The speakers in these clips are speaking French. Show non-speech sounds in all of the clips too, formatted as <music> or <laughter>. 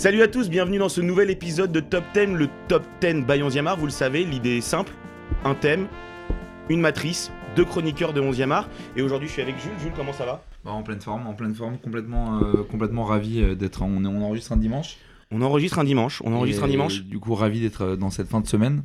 Salut à tous, bienvenue dans ce nouvel épisode de Top 10, le Top 10 by 11 art. Vous le savez, l'idée est simple un thème, une matrice, deux chroniqueurs de 11e art. Et aujourd'hui, je suis avec Jules. Jules, comment ça va? Bah, En pleine forme, en pleine forme, complètement, euh, complètement ravi euh, d'être. On, on enregistre un dimanche. On enregistre un dimanche. On enregistre un dimanche. Du coup, ravi d'être euh, dans cette fin de semaine.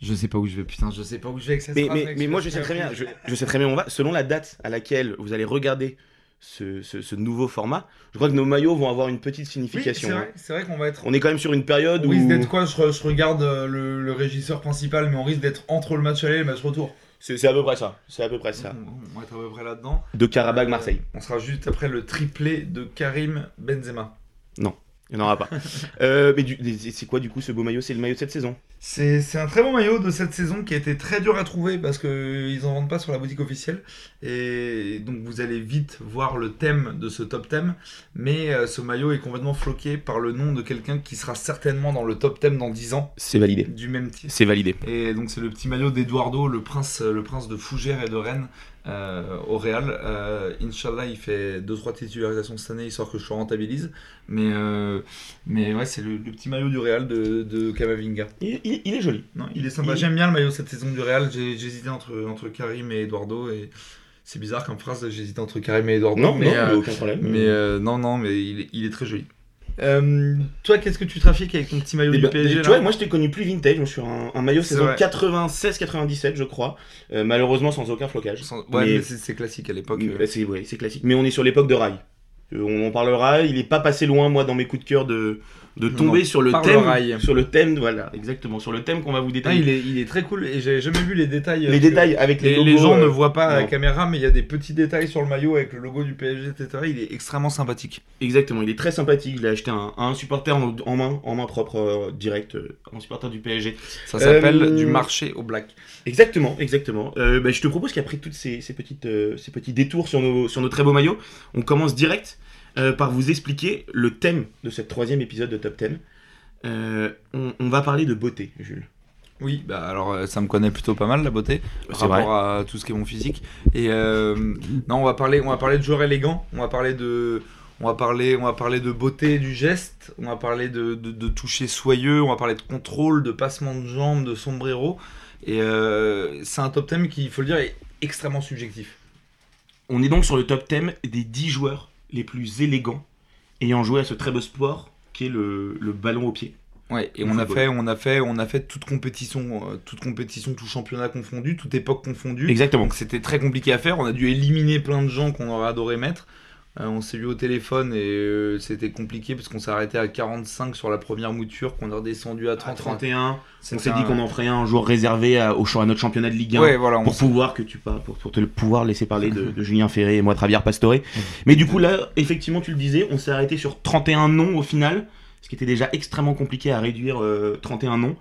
Je sais pas où je vais, putain, je sais pas où je vais avec cette Mais, mais, mais moi, je sais très bien. Je, je sais très bien où on va. Selon la date à laquelle vous allez regarder ce, nouveau format. Je crois que nos maillots vont avoir une petite signification. Oui, c'est vrai, qu'on va être. On est quand même sur une période on où. risque d'être quoi je, regarde euh, le, régisseur principal, mais on risque d'être entre le match aller et le match retour. C'est à peu près ça. C'est à peu près ça. On, va être à peu près là-dedans. De Karabakh Marseille. on sera juste après le triplé de Karim Benzema. Non. Il n'y en aura pas. <laughs> Euh, mais c'est quoi du coup ce beau maillot? C'est le maillot de cette saison C'est un très bon maillot de cette saison qui a été très dur à trouver parce qu'ils n'en vendent pas sur la boutique officielle. Et donc vous allez vite voir le thème de ce top thème. Mais euh, ce maillot est complètement floqué par le nom de quelqu'un qui sera certainement dans le top thème dans 10 ans. C'est validé. Du même titre. C'est validé. Et donc c'est le petit maillot d'Eduardo, le prince, le prince de Fougères et de Rennes, euh, au Real. Euh, Inch'Allah, il fait 2-3 titularisations cette année, histoire que je rentabilise. Mais, euh, mais ouais, c'est le, petit maillot du Real de, de Kamavinga. Il, est joli. Non, il est sympa. J'aime bien le maillot cette saison du Real. J'ai hésité entre, entre Karim et Eduardo. Et c'est bizarre comme phrase, j'hésitais entre Karim et Eduardo. Non, mais, aucun problème. Mais non, non, mais il est très joli. Euh, toi, qu'est-ce que tu trafiques avec ton petit maillot du bah, PSG Tu vois, moi je t'ai connu plus vintage, je suis un, un maillot saison 96-97, je crois. Euh, malheureusement, sans aucun flocage. Ouais, mais, c'est classique à l'époque. Euh. C'est ouais, classique. Mais on est sur l'époque de Rail. on en parlera, il est pas passé loin, moi, dans mes coups de cœur de, de tomber sur le thème, sur le thème, voilà, exactement, sur le thème qu'on va vous détailler. Ah, il, est, il est très cool et j'ai jamais vu les détails. Les détails avec les, les, gens ne voient pas à la caméra, mais il y a des petits détails sur le maillot avec le logo du PSG, etc. Il est extrêmement sympathique. Exactement, il est très sympathique. Je l'ai acheté à un, supporter en, main, en main propre, euh, direct, euh, un supporter du PSG. Ça s'appelle euh, du marché au black. Exactement, exactement. Bah, je te propose qu'après toutes ces, ces petites, ces petits détours sur nos, sur nos très beaux maillots, on commence direct. Par vous expliquer le thème de ce troisième épisode de Top 10. Euh, on, va parler de beauté, Jules. Oui, bah alors euh, ça me connaît plutôt pas mal la beauté par rapport à tout ce qui est mon physique. Et euh, non, on va parler, on va parler de joueurs élégants, on va parler de, on va parler, on va parler de beauté du geste, on va parler de, de, toucher soyeux, on va parler de contrôle, de passement de jambes, de sombrero. Et c'est un top thème qui, il faut le dire, est extrêmement subjectif. On est donc sur le top thème des 10 joueurs les plus élégants ayant joué à ce très beau sport qui est le, ballon au pied. Ouais, et on a, fait, on a fait, on a fait toute compétition, euh, toute compétition, tout championnat confondu, toute époque confondue. Exactement. Donc c'était très compliqué à faire. On a dû éliminer plein de gens qu'on aurait adoré mettre. Euh, on s'est vu au téléphone et euh, c'était compliqué parce qu'on s'est arrêté à 45 sur la première mouture, qu'on a redescendu à 30, 31. On s'est dit qu'on en ferait un jour réservé à, au, à notre championnat de Ligue 1 voilà, pour pouvoir que tu pour, pour te pouvoir laisser parler de, Julien Ferré et moi Travière Pastore. Mais du coup là, effectivement, tu le disais, on s'est arrêté sur 31 noms au final ce qui était déjà extrêmement compliqué à réduire 31 euh, noms.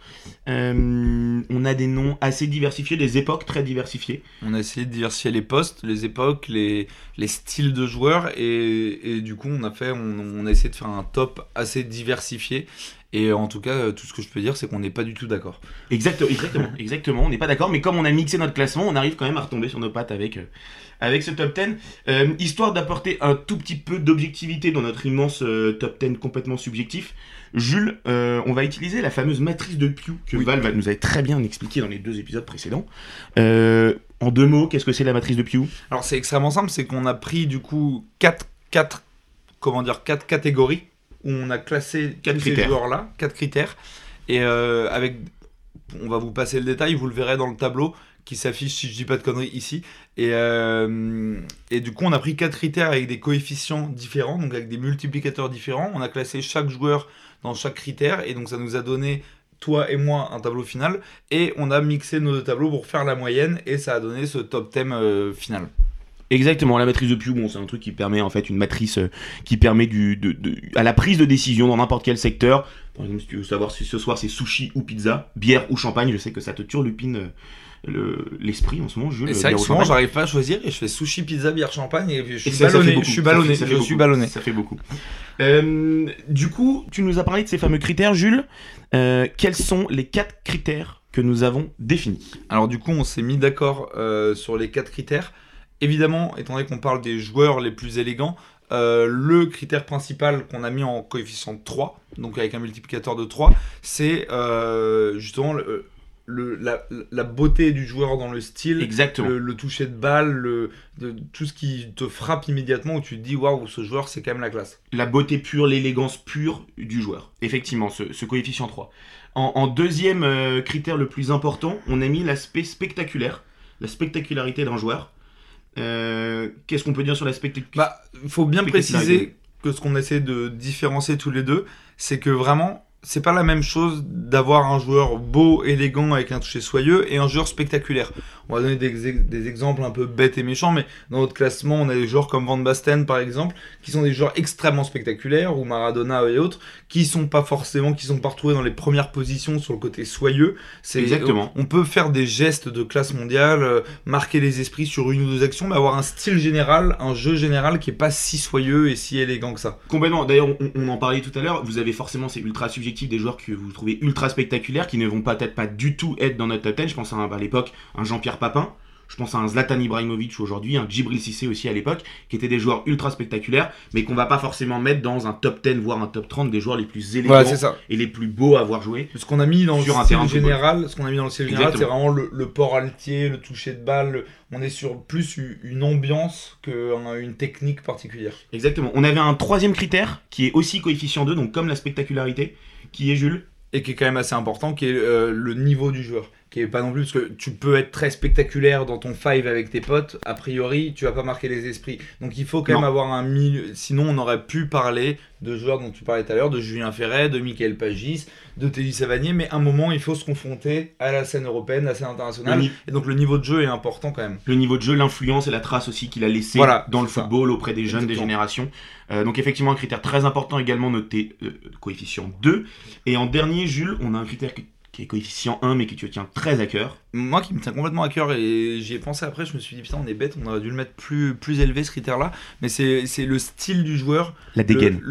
Euh, on a des noms assez diversifiés, des époques très diversifiées. On a essayé de diversifier les postes, les époques, les, les styles de joueurs, et, du coup on a, fait, on, a essayé de faire un top assez diversifié. Et en tout cas, tout ce que je peux dire, c'est qu'on n'est pas du tout d'accord. Exactement, exactement, <laughs> exactement. On n'est pas d'accord, mais comme on a mixé notre classement, on arrive quand même à retomber sur nos pattes avec, euh, avec ce top 10, euh, histoire d'apporter un tout petit peu d'objectivité dans notre immense euh, top 10 complètement subjectif. Jules, euh, on va utiliser la fameuse matrice de Pew que Val nous avait très bien expliqué dans les deux épisodes précédents. en deux mots, qu'est-ce que c'est la matrice de Pew Alors c'est extrêmement simple, c'est qu'on a pris du coup quatre, quatre, comment dire, quatre catégories où on a classé quatre ces joueurs-là, quatre critères, et avec, on va vous passer le détail, vous le verrez dans le tableau qui s'affiche, si je dis pas de conneries, ici. Et, euh, et du coup, on a pris quatre critères avec des coefficients différents, donc avec des multiplicateurs différents. On a classé chaque joueur dans chaque critère, et donc ça nous a donné, toi et moi, un tableau final. Et on a mixé nos deux tableaux pour faire la moyenne, et ça a donné ce top thème euh, final. Exactement, la matrice de Pew, bon, c'est un truc qui permet en fait une matrice euh, qui permet du, de, à la prise de décision dans n'importe quel secteur. Par exemple, si tu veux savoir si ce soir c'est sushi ou pizza, bière ou champagne, je sais que ça te turlupine l'esprit en ce moment. Je, c'est vrai que souvent j'arrive pas à choisir et je fais sushi, pizza, bière, champagne et je suis ballonné. je suis ballonné. je suis ballonné. Ça fait beaucoup. Euh, du coup, tu nous as parlé de ces fameux critères, Jules. Euh, quels sont les quatre critères que nous avons définis? Alors du coup, on s'est mis d'accord euh, sur les quatre critères. Évidemment, étant donné qu'on parle des joueurs les plus élégants, euh, le critère principal qu'on a mis en coefficient 3, donc avec un multiplicateur de 3, c'est euh, justement le, la, beauté du joueur dans le style, Exactement. Le, toucher de balle, le, tout ce qui te frappe immédiatement où tu te dis waouh, ce joueur c'est quand même la classe. La beauté pure, l'élégance pure du joueur. Effectivement, ce, coefficient 3. En, deuxième euh, critère le plus important, on a mis l'aspect spectaculaire, la spectacularité d'un joueur. Euh, qu'est-ce qu'on peut dire sur la spectaculaire Bah, faut bien préciser que ce qu'on essaie de différencier tous les deux, c'est que vraiment c'est pas la même chose d'avoir un joueur beau, élégant, avec un toucher soyeux, et un joueur spectaculaire. On va donner des, exemples un peu bêtes et méchants, mais dans notre classement, on a des joueurs comme Van Basten, par exemple, qui sont des joueurs extrêmement spectaculaires, ou Maradona et autres, qui sont pas forcément, qui sont pas retrouvés dans les premières positions sur le côté soyeux. C'est Exactement. On peut faire des gestes de classe mondiale, euh, marquer les esprits sur une ou deux actions, mais avoir un style général, un jeu général qui est pas si soyeux et si élégant que ça. Complètement. D'ailleurs, on, on en parlait tout à l'heure, vous avez forcément, c'est ultra des joueurs que vous trouvez ultra spectaculaires, qui ne vont peut-être pas du tout être dans notre top 10. Je pense à, à l'époque un Jean-Pierre Papin, je pense à un Zlatan Ibrahimovic aujourd'hui, un Djibril Cissé aussi à l'époque, qui étaient des joueurs ultra spectaculaires, mais qu'on va pas forcément mettre dans un top 10, voire un top 30 des joueurs les plus élégants et les plus beaux à avoir joué. Ce qu'on a mis dans le style général, ce qu'on a mis dans le style général, c'est vraiment le, port altier, le toucher de balle. on est sur plus une ambiance qu'une technique particulière. Exactement. On avait un troisième critère qui est aussi coefficient 2, donc comme la spectacularité, qui est Jules et qui est quand même assez important, qui est euh, le niveau du joueur qui est pas non plus parce que tu peux être très spectaculaire dans ton five avec tes potes, a priori tu vas pas marquer les esprits. Donc il faut quand même avoir un milieu. Sinon on aurait pu parler de joueurs dont tu parlais tout à l'heure, de Julien Ferret, de Michael Pagis, de Teddy Savanier, mais à un moment il faut se confronter à la scène européenne, à la scène internationale. Et donc le niveau de jeu est important quand même. Le niveau de jeu, l'influence et la trace aussi qu'il a laissé dans le football auprès des jeunes, des générations. Euh, donc effectivement un critère très important également noté euh, coefficient 2. Et en dernier Jules, on a un critère qui est coefficient 1 mais qui te tient très à cœur. Moi qui me tient complètement à cœur et j'y ai pensé après, je me suis dit putain on est bête, on aurait dû le mettre plus, plus élevé ce critère là, mais c'est le style du joueur. La dégaine.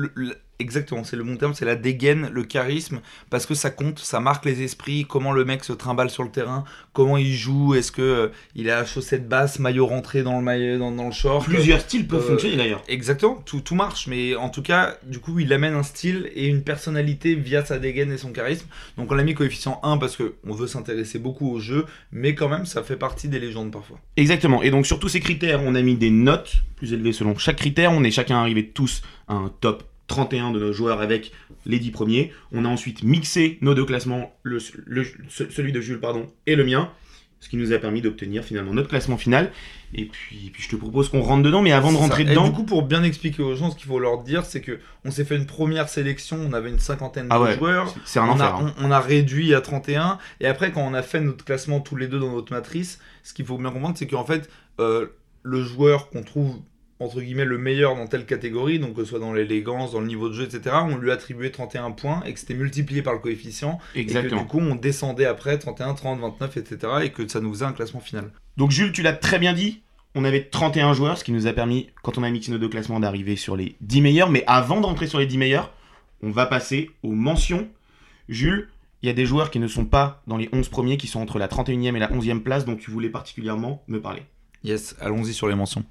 Exactement, c'est le bon terme, c'est la dégaine, le charisme, parce que ça compte, ça marque les esprits, comment le mec se trimballe sur le terrain, comment il joue, est-ce que euh, il a chaussette basse, maillot rentré dans le maillot, dans, dans le short. Plusieurs styles peuvent euh, fonctionner d'ailleurs. Exactement, tout, tout marche, mais en tout cas, du coup, il amène un style et une personnalité via sa dégaine et son charisme. Donc on l'a mis coefficient 1 parce que on veut s'intéresser beaucoup au jeu, mais quand même, ça fait partie des légendes parfois. Exactement, et donc sur tous ces critères, on a mis des notes plus élevées selon chaque critère, on est chacun arrivé tous à un top 31 de nos joueurs avec les 10 premiers. On a ensuite mixé nos deux classements, le, celui de Jules pardon, et le mien, ce qui nous a permis d'obtenir finalement notre classement final. Et puis, puis je te propose qu'on rentre dedans, mais avant de rentrer dedans. Et du coup, pour bien expliquer aux gens, ce qu'il faut leur dire, c'est que on s'est fait une première sélection, on avait une cinquantaine de ah joueurs. C'est un on, a, hein. on, a réduit à 31. Et après, quand on a fait notre classement tous les deux dans notre matrice, ce qu'il faut bien comprendre, c'est qu'en fait, euh, le joueur qu'on trouve entre guillemets le meilleur dans telle catégorie, donc que ce soit dans l'élégance, dans le niveau de jeu, etc., on lui attribuait 31 points et que c'était multiplié par le coefficient. Exactement. Et que du coup, on descendait après 31, 30, 29, etc., et que ça nous faisait un classement final. Donc Jules, tu l'as très bien dit, on avait 31 joueurs, ce qui nous a permis, quand on a mixé nos deux classements, d'arriver sur les 10 meilleurs. Mais avant d'entrer sur les 10 meilleurs, on va passer aux mentions. Jules, il y a des joueurs qui ne sont pas dans les 11 premiers, qui sont entre la 31e et la 11e place, dont tu voulais particulièrement me parler. Yes, allons-y sur les mentions.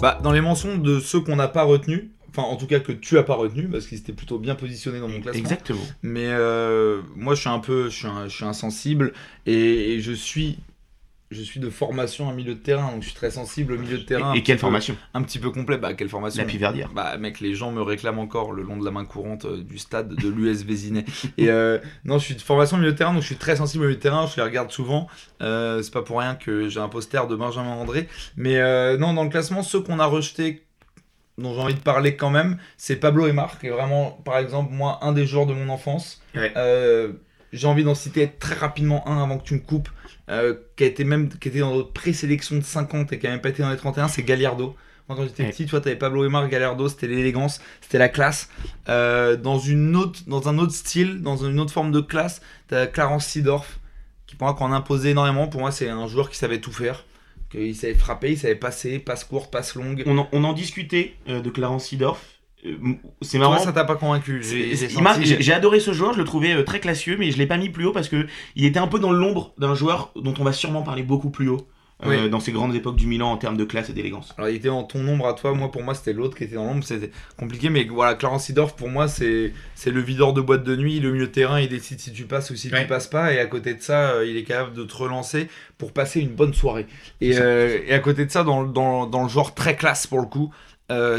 Bah, dans les mentions de ceux qu'on n'a pas retenus, enfin en tout cas que tu as pas retenu parce qu'ils étaient plutôt bien positionnés dans mon classement. Exactement. Mais euh, moi je suis un peu, je suis, insensible et, je suis je suis de formation en milieu de terrain, donc je suis très sensible au milieu de terrain. Et, quelle formation Un petit peu complet. Bah, quelle formation La Piverdière. Bah, mec, les gens me réclament encore le long de la main courante euh, du stade de l'US Vésinet. et euh, non, je suis de formation au milieu de terrain, donc je suis très sensible au milieu de terrain, je les regarde souvent. Euh, c'est pas pour rien que j'ai un poster de Benjamin André. Mais non, dans le classement, ceux qu'on a rejetés, dont j'ai envie de parler quand même, c'est Pablo Emar, qui est vraiment, par exemple, moi, un des joueurs de mon enfance. J'ai envie d'en citer très rapidement un avant que tu me coupes. Euh, qui, a été même, qui était dans notre présélection de 50 et qui a même pas été dans les 31, c'est Gallardo. Moi, quand j'étais petit, tu vois, t'avais Pablo Emar, Gallardo, c'était l'élégance, c'était la classe. Euh, dans, une autre, dans un autre style, dans une autre forme de classe, t'as Clarence Seedorf, qui pour moi, quand on imposait énormément, pour moi, c'est un joueur qui savait tout faire. Il savait frapper, il savait passer, passe courte, passe longue. On en, on en discutait euh, de Clarence Seedorf c'est marrant. ça t'a pas convaincu. J'ai adoré ce joueur, je le trouvais très classieux, mais je l'ai pas mis plus haut parce que il était un peu dans l'ombre d'un joueur dont on va sûrement parler beaucoup plus haut. Euh, dans ces grandes époques du Milan en termes de classe et d'élégance. Alors il était en ton nombre à toi, moi pour moi c'était l'autre qui était dans l'ombre, c'était compliqué, mais voilà, Clarence Sidorf pour moi c'est le videur de boîte de nuit, le milieu de terrain, il décide si tu passes ou si tu passes pas, et à côté de ça, euh, il est capable de te relancer pour passer une bonne soirée. Et, euh, et à côté de ça, dans, dans, dans, le genre très classe pour le coup,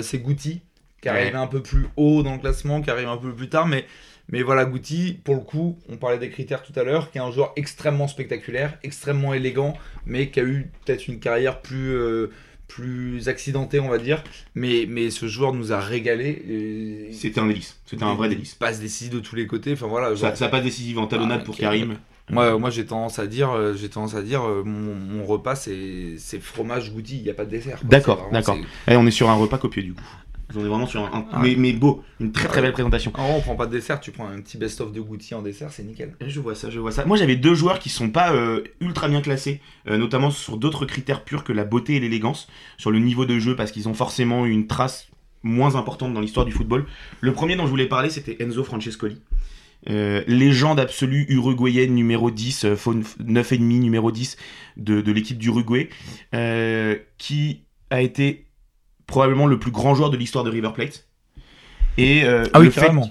c'est Goutti, qui arrive un peu plus haut dans le classement, qui arrive un peu plus tard, mais mais voilà, Goutti, pour le coup, on parlait des critères tout à l'heure, qui est un joueur extrêmement spectaculaire, extrêmement élégant, mais qui a eu peut-être une carrière plus, euh, plus accidentée, on va dire. Mais, mais ce joueur nous a régalé. C'était un délice, c'était un vrai délice. Passe décisive de tous les côtés, enfin voilà. Ça, ça passe décisive en talonnade ah, pour Karim. Moi, moi j'ai tendance à dire, euh, j'ai tendance à dire, euh, mon, repas c'est fromage Goutti, il n'y a pas de dessert. D'accord, d'accord. on est sur un repas copieux du coup. On est vraiment sur un, ah. mais, beau, une très très belle présentation. En on prend pas de dessert, tu prends un petit best-of de Goutti en dessert, c'est nickel. Je vois ça, je vois ça. Moi j'avais deux joueurs qui sont pas euh, ultra bien classés, euh, notamment sur d'autres critères purs que la beauté et l'élégance, sur le niveau de jeu, parce qu'ils ont forcément une trace moins importante dans l'histoire du football. Le premier dont je voulais parler, c'était Enzo Francescoli. Euh, légende absolue uruguayenne numéro 10, 9,5 numéro 10 de, de l'équipe d'Uruguay, qui a été probablement le plus grand joueur de l'histoire de River Plate. Et euh, ah oui, carrément.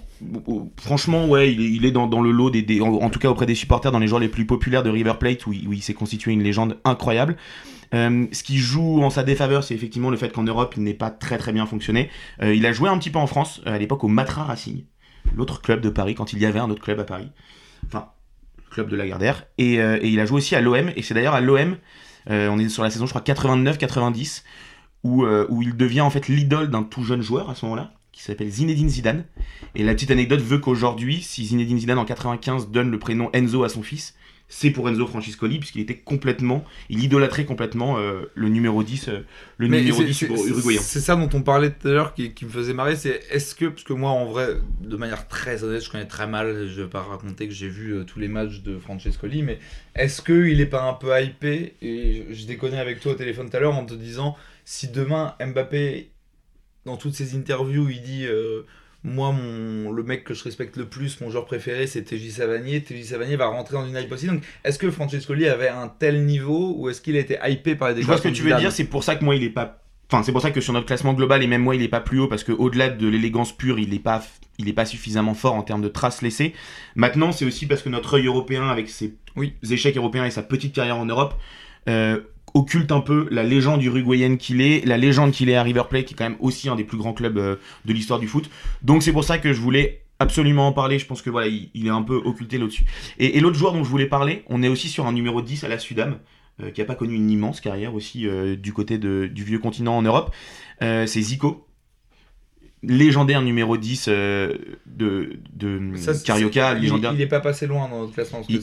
franchement, ouais, il est, dans, le lot des, en, tout cas auprès des supporters, dans les joueurs les plus populaires de River Plate, où, il s'est constitué une légende incroyable. Euh, ce qui joue en sa défaveur, c'est effectivement le fait qu'en Europe, il n'ait pas très très bien fonctionné. Euh, il a joué un petit peu en France, à l'époque au Matra Racing, l'autre club de Paris, quand il y avait un autre club à Paris. Enfin, club de Lagardère. Et, et il a joué aussi à l'OM, et c'est d'ailleurs à l'OM, on est sur la saison, je crois, 89-90, euh, où, il devient en fait l'idole d'un tout jeune joueur à ce moment-là, qui s'appelle Zinedine Zidane. Et la petite anecdote veut qu'aujourd'hui, si Zinedine Zidane en 95 donne le prénom Enzo à son fils, c'est pour Enzo Francescoli, puisqu'il était complètement, il idolâtrait complètement euh, le numéro 10, euh, le numéro 10 uruguayen. C'est ça dont on parlait tout à l'heure qui, me faisait marrer, c'est est-ce que, parce que moi en vrai, de manière très honnête, je connais très mal, je vais pas raconter que j'ai vu tous les matchs de Francescoli, mais est-ce qu'il est pas un peu hypé Et je, je déconne avec toi au téléphone tout à l'heure en te disant si demain Mbappé, dans toutes ses interviews, il dit euh, Moi, mon, le mec que je respecte le plus, mon joueur préféré, c'est TJ Savanier, TJ Savanier va rentrer dans une hype aussi. Donc, est-ce que Francescoli avait un tel niveau ou est-ce qu'il a été hypé par les Je vois ce que tu veux dire, c'est pour ça que moi, il est pas. Enfin, c'est pour ça que sur notre classement global, et même moi, il est pas plus haut, parce qu'au-delà de l'élégance pure, il n'est pas, il est pas suffisamment fort en termes de traces laissées. Maintenant, c'est aussi parce que notre œil européen, avec ses oui. échecs européens et sa petite carrière en Europe, euh, occulte un peu la légende uruguayenne qu'il est, la légende qu'il est à River Plate, qui est quand même aussi un des plus grands clubs euh, de l'histoire du foot. Donc c'est pour ça que je voulais absolument en parler. Je pense que voilà, il, est un peu occulté là-dessus. Et, l'autre joueur dont je voulais parler, on est aussi sur un numéro 10 à la Sudam, euh, qui n'a pas connu une immense carrière aussi euh, du côté du vieux continent en Europe. c'est Zico, légendaire numéro 10 euh, de, de Carioca. Légendaire. Il, est pas passé loin dans notre classement. Il,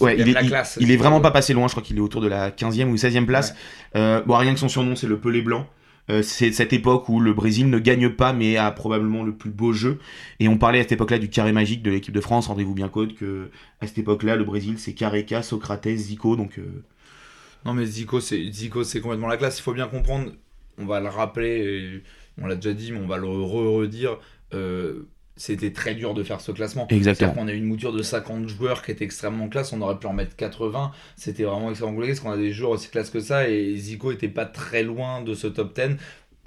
il, est, vraiment pas passé loin, je crois qu'il est autour de la 15e ou 16e place. Euh, bon, rien que son surnom, c'est le Pelé Blanc. Euh, c'est cette époque où le Brésil ne gagne pas, mais a probablement le plus beau jeu. Et on parlait à cette époque-là du carré magique de l'équipe de France. Rendez-vous bien compte que à cette époque-là, le Brésil, c'est Careca, Socrates, Zico. Donc, Non, mais Zico, c'est Zico, c'est complètement la classe. Il faut bien comprendre, on va le rappeler on l'a déjà dit, mais on va le redire. Euh, c'était très dur de faire ce classement. Exactement. On a eu une mouture de 50 joueurs qui était extrêmement classe, on aurait pu en mettre 80. C'était vraiment extrêmement compliqué parce qu'on a des joueurs aussi classe que ça et Zico était pas très loin de ce top 10.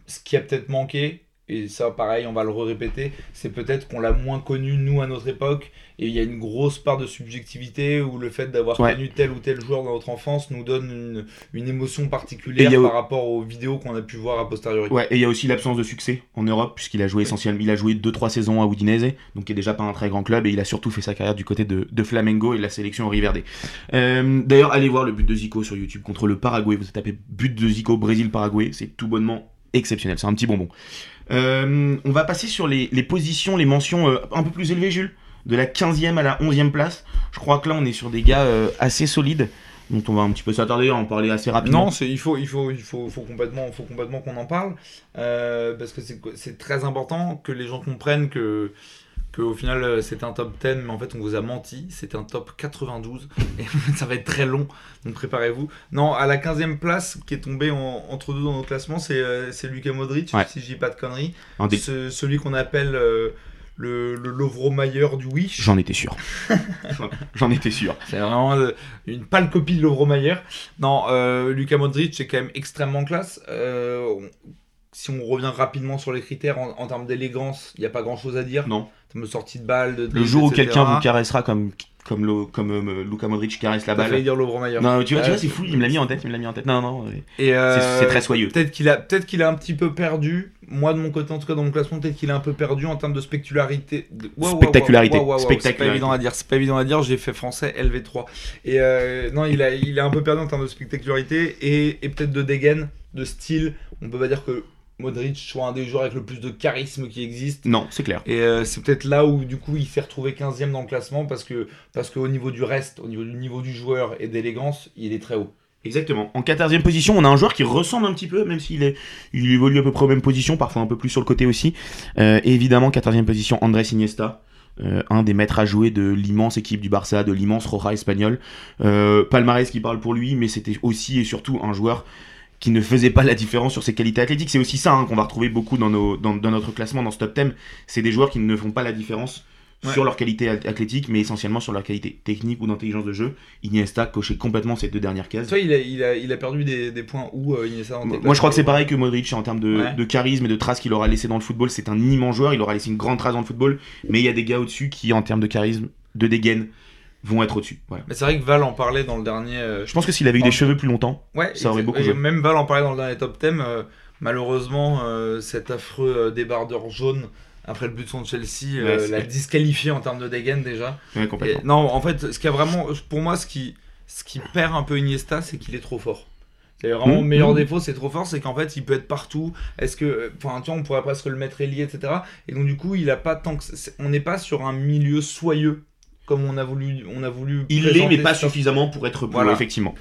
Ce qui a peut-être manqué, et ça pareil, on va le répéter, c'est peut-être qu'on l'a moins connu nous à notre époque et il y a une grosse part de subjectivité où le fait d'avoir connu tel ou tel joueur dans notre enfance nous donne une, émotion particulière par rapport aux vidéos qu'on a pu voir a posteriori. Ouais, et il y a aussi l'absence de succès en Europe puisqu'il a joué essentiellement, il a joué 2-3 saisons à Udinese, donc qui est déjà pas un très grand club et il a surtout fait sa carrière du côté de, Flamengo et de la sélection au Riverde. Euh, d'ailleurs, allez voir le but de Zico sur YouTube contre le Paraguay, vous tapez but de Zico Brésil-Paraguay, c'est tout bonnement exceptionnel, c'est un petit bonbon. Euh, on va passer sur les, positions, les mentions euh, un peu plus élevées, Jules. De la 15e à la 11e place. Je crois que là, on est sur des gars euh, assez solides dont on va un petit peu s'attarder, en parler assez rapidement. Non, il faut, il faut, il faut, faut complètement, faut complètement qu'on en parle parce que c'est très important que les gens comprennent que qu'au final euh, c'était un top 10, mais en fait on vous a menti, c'était un top 92, et <laughs> ça va être très long, donc préparez-vous. Non, à la 15e place, qui est tombé entre deux dans nos classements, c'est euh, Lucas Modric, si je dis pas de conneries. celui qu'on appelle euh, le, le Lovro Mayer du Wish. J'en étais sûr. <laughs> J'en étais sûr. C'est vraiment une pâle copie de Lovro Mayer. Non, Lucas Modric, c'est quand même extrêmement classe si on revient rapidement sur les critères en, termes d'élégance, il n'y a pas grand chose à dire. Non. De sortie de balle. De, le jour où quelqu'un vous caressera comme comme, comme euh, Luka Modric caresse la balle. dire Non, tu vois, tu vois c'est fou, il me l'a mis en tête, il me l'a mis en tête. Non, non. Et euh, c'est très soyeux. Peut-être qu'il a, peut-être qu'il a un petit peu perdu. Moi, de mon côté, en tout cas, dans mon classement, peut-être qu'il a un peu perdu en termes de spectacularité. spectacularité. C'est pas évident à dire. C'est pas évident à dire. J'ai fait français LV3. Et euh, non, il a, il a un peu perdu en termes de spectacularité et, et peut-être de dégaine, de style. On peut pas dire que Modric soit un des joueurs avec le plus de charisme qui existe. Non, c'est clair. Et euh, c'est peut-être là où du coup il s'est retrouvé 15ème dans le classement parce que parce qu'au niveau du reste, au niveau du niveau du joueur et d'élégance, il est très haut. Exactement. En 14e position, on a un joueur qui ressemble un petit peu, même s'il est, il évolue à peu près aux mêmes positions, parfois un peu plus sur le côté aussi. Euh, évidemment, 14e position, Andrés Iniesta. Euh, un des maîtres à jouer de l'immense équipe du Barça, de l'immense Roja espagnol. Palmarès qui parle pour lui, mais c'était aussi et surtout un joueur qui ne faisait pas la différence sur ses qualités athlétiques. C'est aussi ça hein, qu'on va retrouver beaucoup dans, nos, dans, notre classement, dans ce top 10. C'est des joueurs qui ne font pas la différence sur leur qualité athlétique, mais essentiellement sur leur qualité technique ou d'intelligence de jeu. Iniesta cochait complètement ces deux dernières cases. Toi, il a, il a, il a perdu des, des points où euh, Iniesta Moi, je crois que c'est pareil que Modric en termes de, de charisme et de traces qu'il aura laissé dans le football. C'est un immense joueur, il aura laissé une grande trace dans le football, mais il y a des gars au-dessus qui, en termes de charisme, de dégaine, vont être au-dessus. Mais c'est vrai que Val en parlait dans le dernier. Euh, je pense que s'il avait eu des cheveux plus longtemps, ouais, ça aurait beaucoup joué. Même Val en parlait dans le dernier top 10. Euh, malheureusement, euh, cet affreux débardeur jaune après le but de son Chelsea l'a disqualifié en termes de dégaine déjà. non, en fait, ce qui a vraiment, pour moi, ce qui, ce qui perd un peu Iniesta, c'est qu'il est trop fort. C'est vraiment le mmh. meilleur mmh. défaut, c'est trop fort, c'est qu'en fait il peut être partout. Est-ce que, enfin, tu vois, on pourrait presque le mettre ailier, etc. Et donc du coup, il a pas tant que, on n'est pas sur un milieu soyeux comme on a voulu. On a voulu Il l'est, mais pas suffisamment pour être voilà. effectivement.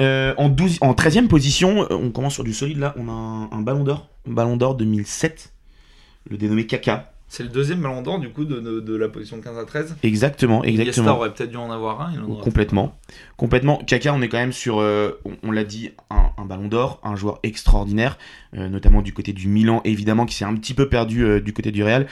Euh, en, 12, en 13e position, euh, on commence sur du solide là, on a un, un ballon d'or, ballon d'or 2007, le dénommé Kaka. C'est le deuxième ballon d'or du coup de, de, la position 15 à 13. Exactement, exactement. Iniesta aurait peut-être dû en avoir un. Complètement. Complètement. Kaka, on est quand même sur, euh, on, l'a dit, un, ballon d'or, un joueur extraordinaire, euh, notamment du côté du Milan, évidemment, qui s'est un petit peu perdu euh, du côté du Real.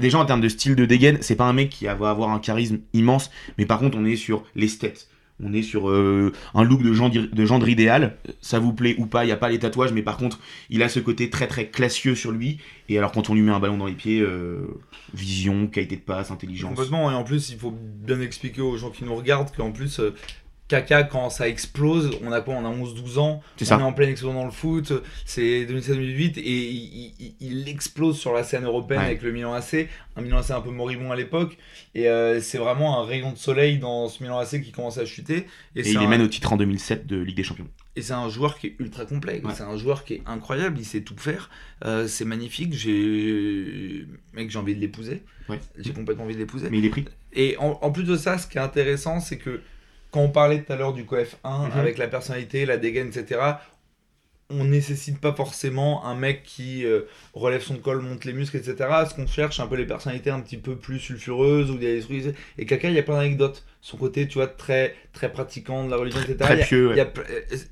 déjà en termes de style de dégaine, c'est pas un mec qui va avoir un charisme immense, mais par contre, on est sur les stats on est sur euh, un look de gendre, idéal. Ça vous plaît ou pas, il n'y a pas les tatouages, mais par contre, il a ce côté très très classieux sur lui. Et alors, quand on lui met un ballon dans les pieds, euh, vision, qualité de passe, intelligence. Complètement, et en plus, il faut bien expliquer aux gens qui nous regardent qu'en plus, Kaka, quand ça explose, on a quoi On a 11-12 ans, on est en pleine explosion dans le foot, c'est 2007-2008, et il, explose sur la scène européenne avec le Milan AC, un Milan AC un peu moribond à l'époque, et euh, c'est vraiment un rayon de soleil dans ce Milan AC qui commence à chuter. Et, il les mène au titre en 2007 de Ligue des Champions. Et c'est un joueur qui est ultra complet, c'est un joueur qui est incroyable, il sait tout faire, euh, c'est magnifique, j'ai mec j'ai envie de l'épouser, j'ai complètement envie de l'épouser. Mais il est pris. Et en, en plus de ça, ce qui est intéressant, c'est que quand on parlait tout à l'heure du coef 1 mhm. avec la personnalité, la dégaine, etc., on nécessite pas forcément un mec qui euh, relève son col, monte les muscles, etc. Ce qu'on cherche un peu les personnalités un petit peu plus sulfureuses ou des Et Kaka, il y a plein d'anecdotes. Son côté, tu vois, très, très pratiquant de la religion, etc. Très pieux,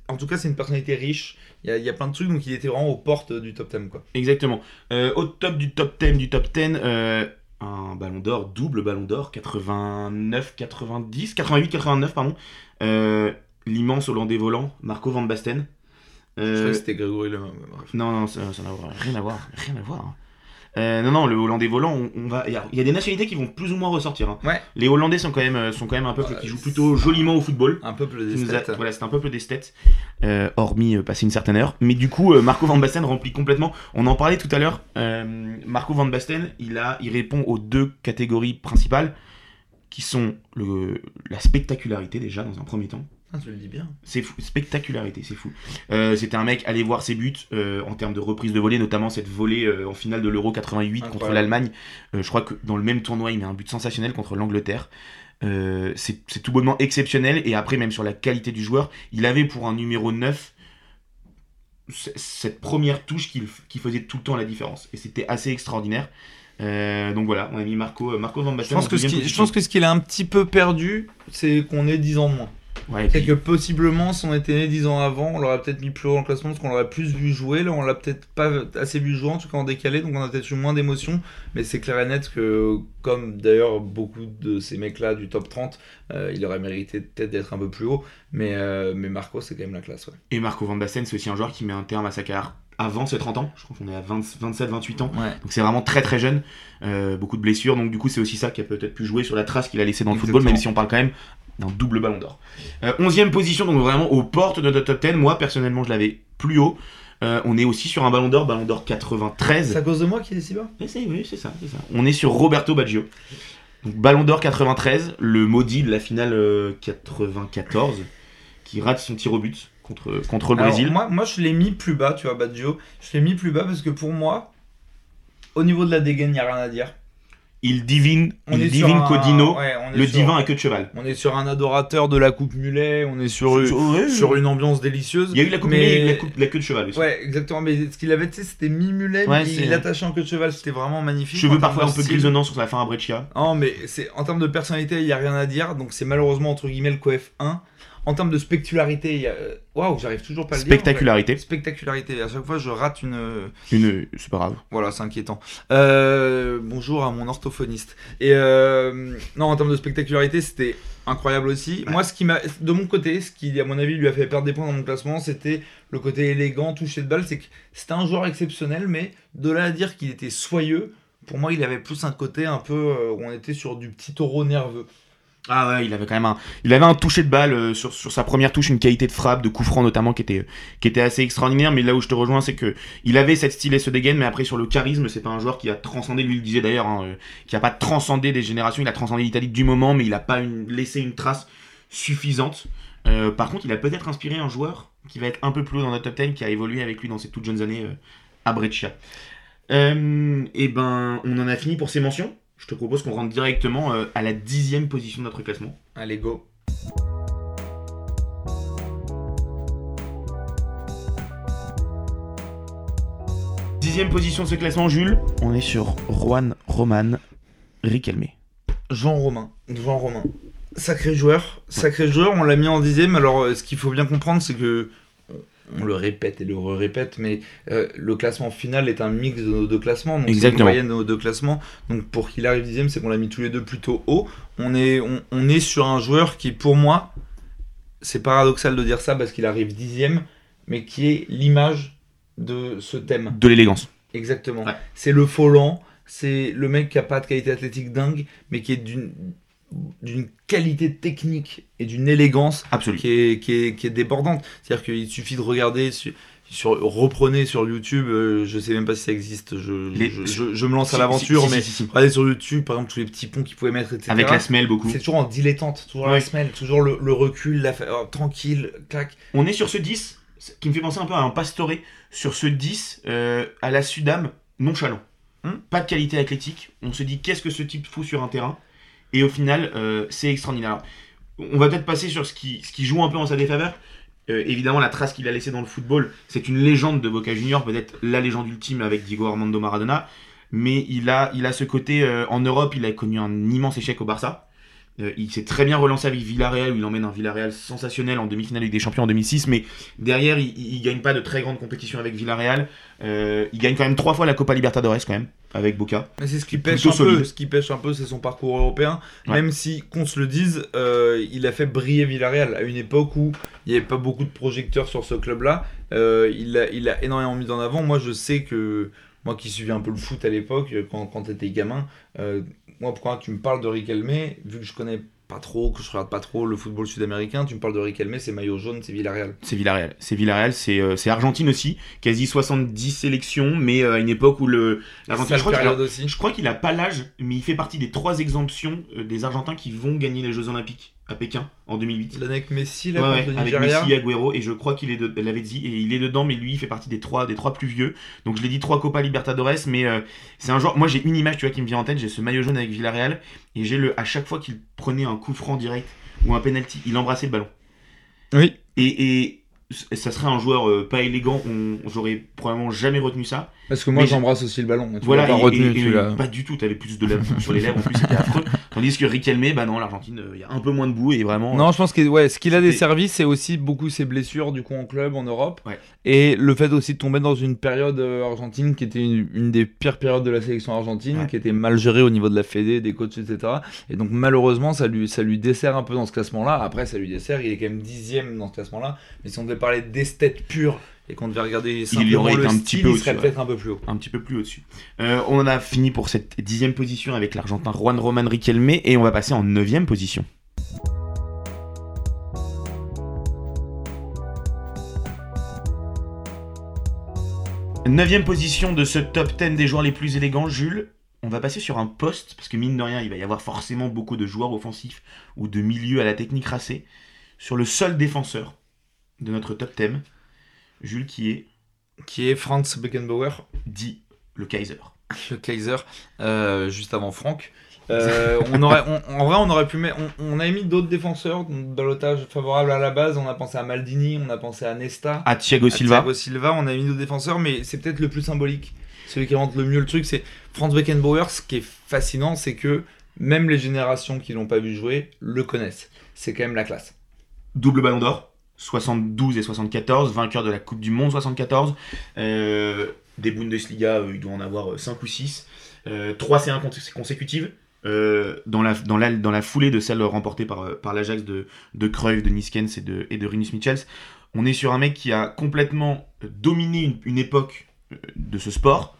en tout cas, c'est une personnalité riche. Il y, a, plein de trucs, donc il était vraiment aux portes du top 10. Quoi. Exactement. Euh, au top du top 10 du top 10, un ballon d'or, double ballon d'or, 89, 90, 88, 89, pardon. Euh, l'immense Hollandais volant, Marco Van Basten. Je crois que euh, c'était Grégory Le Non, non, ça n'a rien à voir. Rien à voir. Hein. Euh, non, non, le Hollandais volant, on, va. Il y, a des nationalités qui vont plus ou moins ressortir. Hein. Ouais. Les Hollandais sont quand même, euh, sont quand même un peuple qui joue plutôt joliment au football. Un peuple des Voilà, c'est un peuple des euh, hormis passer une certaine heure. Mais du coup, Marco Van Basten remplit complètement. On en parlait tout à l'heure. Marco Van Basten, il a, il répond aux deux catégories principales, qui sont le, la spectacularité déjà dans un premier temps. Ah, tu le dis bien. C'est fou, spectacularité, c'est fou. Euh, c'était un mec, aller voir ses buts euh, en termes de reprise de volée, notamment cette volée euh, en finale de l'Euro 88 contre l'Allemagne. je crois que dans le même tournoi, il met un but sensationnel contre l'Angleterre. c'est tout bonnement exceptionnel. Et après, même sur la qualité du joueur, il avait pour un numéro 9 cette première touche qui, qui faisait tout le temps la différence. Et c'était assez extraordinaire. donc voilà, on a mis Marco, Marco Van Basten. Je pense, que ce qui, je pense que ce qu'il a un petit peu perdu, c'est qu'on est 10 ans de moins. Ouais, c'est que possiblement, si on était né 10 ans avant, on l'aurait peut-être mis plus haut dans le classement parce qu'on l'aurait plus vu jouer. Là, on l'a peut-être pas assez vu jouer, en tout cas en décalé, donc on a peut-être eu moins d'émotions. Mais c'est clair et net que, comme d'ailleurs beaucoup de ces mecs-là du top 30, euh, il aurait mérité peut-être d'être un peu plus haut. Mais, euh, mais Marco, c'est quand même la classe. Ouais. Et Marco Van Basten, c'est aussi un joueur qui met un terme à sa carrière avant ses 30 ans. Je crois qu'on est à 27, 28 ans. Donc c'est vraiment très très jeune. Euh, beaucoup de blessures. Donc du coup, c'est aussi ça qui a peut-être pu jouer sur la trace qu'il a laissée dans le football, même si on parle quand même d'un double ballon d'or. Euh, onzième position, donc vraiment aux portes de notre top 10. Moi, personnellement, je l'avais plus haut. Euh, on est aussi sur un ballon d'or, ballon d'or 93. C'est à cause de moi qui est si bas Oui, c'est ça, ça, On est sur Roberto Baggio. Donc, ballon d'or 93, le maudit de la finale 94, euh, qui rate son tir au but contre, contre le Brésil. Moi, moi, je l'ai mis plus bas, tu vois, Baggio. Je l'ai mis plus bas parce que pour moi, au niveau de la dégaine, il n'y a rien à dire il divine, il divine Codino, le divin à queue de cheval. On est sur un adorateur de la coupe mulet, on est sur, sur, une ambiance délicieuse. Il y a eu la coupe mulet et la, queue de cheval aussi. Ouais, exactement. Mais ce qu'il avait, c'était mi-mulet, mais il l'attachait en queue de cheval, c'était vraiment magnifique. Cheveux parfois un peu grisonnants sur la fin à Breccia. Non, mais c'est en termes de personnalité, il n'y a rien à dire. Donc c'est malheureusement entre guillemets le coef 1 en termes de spectacularité, waouh, j'arrive toujours pas à le dire. Spectacularité. Spectacularité. À chaque fois, je rate une. Une, c'est pas grave. Voilà, c'est inquiétant. Euh, bonjour à mon orthophoniste. Et euh, non, en termes de spectacularité, c'était incroyable aussi. Moi, ce qui m'a, de mon côté, ce qui, à mon avis, lui a fait perdre des points dans mon classement, c'était le côté élégant, touché de balle. C'est que c'était un joueur exceptionnel, mais de là à dire qu'il était soyeux, pour moi, il avait plus un côté un peu euh, où on était sur du petit taureau nerveux. Ah ouais, il avait quand même un, il avait un toucher de balle euh, sur, sur sa première touche, une qualité de frappe, de coup franc notamment qui était, qui était assez extraordinaire. Mais là où je te rejoins, c'est que il avait cette style et ce dégaine, mais après sur le charisme, c'est pas un joueur qui a transcendé, lui le disait d'ailleurs, hein, euh, qui a pas transcendé des générations. Il a transcendé l'Italie du moment, mais il a pas laissé une trace suffisante. Euh, par contre, il a peut-être inspiré un joueur qui va être un peu plus haut dans notre top 10, qui a évolué avec lui dans ses toutes jeunes années à Breccia. et ben, on en a fini pour ces mentions je te propose qu'on rentre directement euh, à la dixième position de notre classement. Allez, go Dixième position de ce classement, Jules. On est sur Juan Roman Riquelme. Jean Romain. Jean Romain. Sacré joueur. Sacré joueur, on l'a mis en dixième. Alors, euh, ce qu'il faut bien comprendre, c'est que on le répète et le répète, mais euh, le classement final est un mix de nos deux classements, donc c'est une moyenne de nos deux classements. Donc pour qu'il arrive dixième, c'est qu'on l'a mis tous les deux plutôt haut. On est, on, est sur un joueur qui, pour moi, c'est paradoxal de dire ça parce qu'il arrive dixième, mais qui est l'image de ce thème. De l'élégance. Exactement. C'est le lent, c'est le mec qui a pas de qualité athlétique dingue, mais qui est d'une d'une qualité technique et d'une élégance qui est, qui, est, qui est, débordante. C'est-à-dire qu'il suffit de regarder, sur, sur, reprenez sur YouTube, euh, je sais même pas si ça existe, je, je, je, me lance à l'aventure, mais regardez sur YouTube, par exemple, tous les petits ponts qu'ils pouvaient mettre, etc. Avec la semelle, beaucoup. C'est toujours en dilettante, toujours la semelle, toujours le, recul, la, oh, tranquille, clac. On est sur ce 10, qui me fait penser un peu à un pastoré, sur ce 10 euh, à la Sudam, nonchalant. Hum pas de qualité athlétique, on se dit qu'est-ce que ce type fout sur un terrain? Et au final, euh, c'est extraordinaire. on va peut-être passer sur ce qui, joue un peu en sa défaveur. Euh, évidemment, la trace qu'il a laissée dans le football, c'est une légende de Boca Junior, peut-être la légende ultime avec Diego Armando Maradona. Mais il a, il a ce côté, euh, en Europe, il a connu un immense échec au Barça. Euh, il s'est très bien relancé avec Villarreal, où il emmène un Villarreal sensationnel en demi-finale avec des champions en 2006, mais derrière, il, ne gagne pas de très grande compétition avec Villarreal. Euh, il gagne quand même trois fois la Copa Libertadores quand même, avec Boca. Mais c'est ce qui pêche un peu, ce qui pêche un peu, c'est son parcours européen. Même si, qu'on se le dise, euh, il a fait briller Villarreal à une époque où il n'y avait pas beaucoup de projecteurs sur ce club-là. il, a, il a énormément mis en avant. Moi, je sais que moi qui suivais un peu le foot à l'époque, quand, quand tu étais gamin, moi, pourquoi tu me parles de Riquelme, vu que je connais pas trop, que je regarde pas trop le football sud-américain, tu me parles de Riquelme, c'est maillot jaune, c'est Villarreal. C'est Villarreal, c'est Villarreal, c'est euh, Argentine aussi, quasi 70 sélections, mais euh, à une époque où le l'Argentine, je crois qu'il a, pas l'âge, mais il fait partie des trois exemptions euh, des Argentins qui vont gagner les Jeux Olympiques à Pékin en 2008. L'année avec Messi, là, ouais, avec Messi, Agüero, et je crois qu'il est, de, l'avait dit, et il est dedans, mais lui, il fait partie des trois, des trois plus vieux. Donc je l'ai dit, trois Copa Libertadores, mais euh, c'est un joueur. Moi, j'ai une image, tu vois, qui me vient en tête. J'ai ce maillot jaune avec Villarreal, et j'ai le, à chaque fois qu'il prenait un coup franc direct ou un penalty, il embrassait le ballon. Oui. Et, et ça serait un joueur euh, pas élégant, on, j'aurais probablement jamais retenu ça. Parce que moi j'embrasse aussi le ballon. Tu voilà, pas retenu Pas du tout, t'avais plus de lèvres sur les lèvres, en plus c'était affreux. <laughs> Tandis que Riquelme, bah non, l'Argentine, il y a un peu moins de boue et vraiment. Non, je pense que ouais, ce qu'il a des services, c'est aussi beaucoup ses blessures du coup en club, en Europe. Et le fait aussi de tomber dans une période argentine qui était une, des pires périodes de la sélection argentine, qui était mal gérée au niveau de la Fédé, des coachs, etc. Et donc malheureusement, ça lui, ça lui dessert un peu dans ce classement-là. Après, ça lui dessert, il est quand même dixième dans ce classement-là. Mais si on devait parler d'esthète pure et qu'on devait regarder simplement il aurait été un petit peu il serait peut-être un peu plus haut. Un petit peu plus au-dessus. Euh, on a fini pour cette dixième position avec l'Argentin Juan Roman Riquelme et on va passer en neuvième position. Neuvième position de ce top 10 des joueurs les plus élégants, Jules. On va passer sur un poste, parce que mine de rien, il va y avoir forcément beaucoup de joueurs offensifs ou de milieux à la technique racée. Sur le seul défenseur de notre top 10, Jules, qui est. Qui est Franz Beckenbauer. Dit le Kaiser. Le Kaiser, euh, juste avant Franck. Euh, <laughs> on aurait, en vrai, on aurait pu mettre. On, a mis d'autres défenseurs dans l'otage favorable à la base. On a pensé à Maldini, on a pensé à Nesta. À Thiago Silva. Thiago Silva, on a mis d'autres défenseurs, mais c'est peut-être le plus symbolique. Celui qui rentre le mieux le truc, c'est Franz Beckenbauer. Ce qui est fascinant, c'est que même les générations qui l'ont pas vu jouer le connaissent. C'est quand même la classe. Double ballon d'or 72 et 74, vainqueur de la Coupe du Monde 74, euh, des Bundesliga, euh, il doit en avoir 5 euh, ou 6, 3 C1 consécutives, dans, la, foulée de celle remportée par, par l'Ajax de, de Cruyff, de Niskens et de, et de Rinus Michels. On est sur un mec qui a complètement dominé une, époque de ce sport,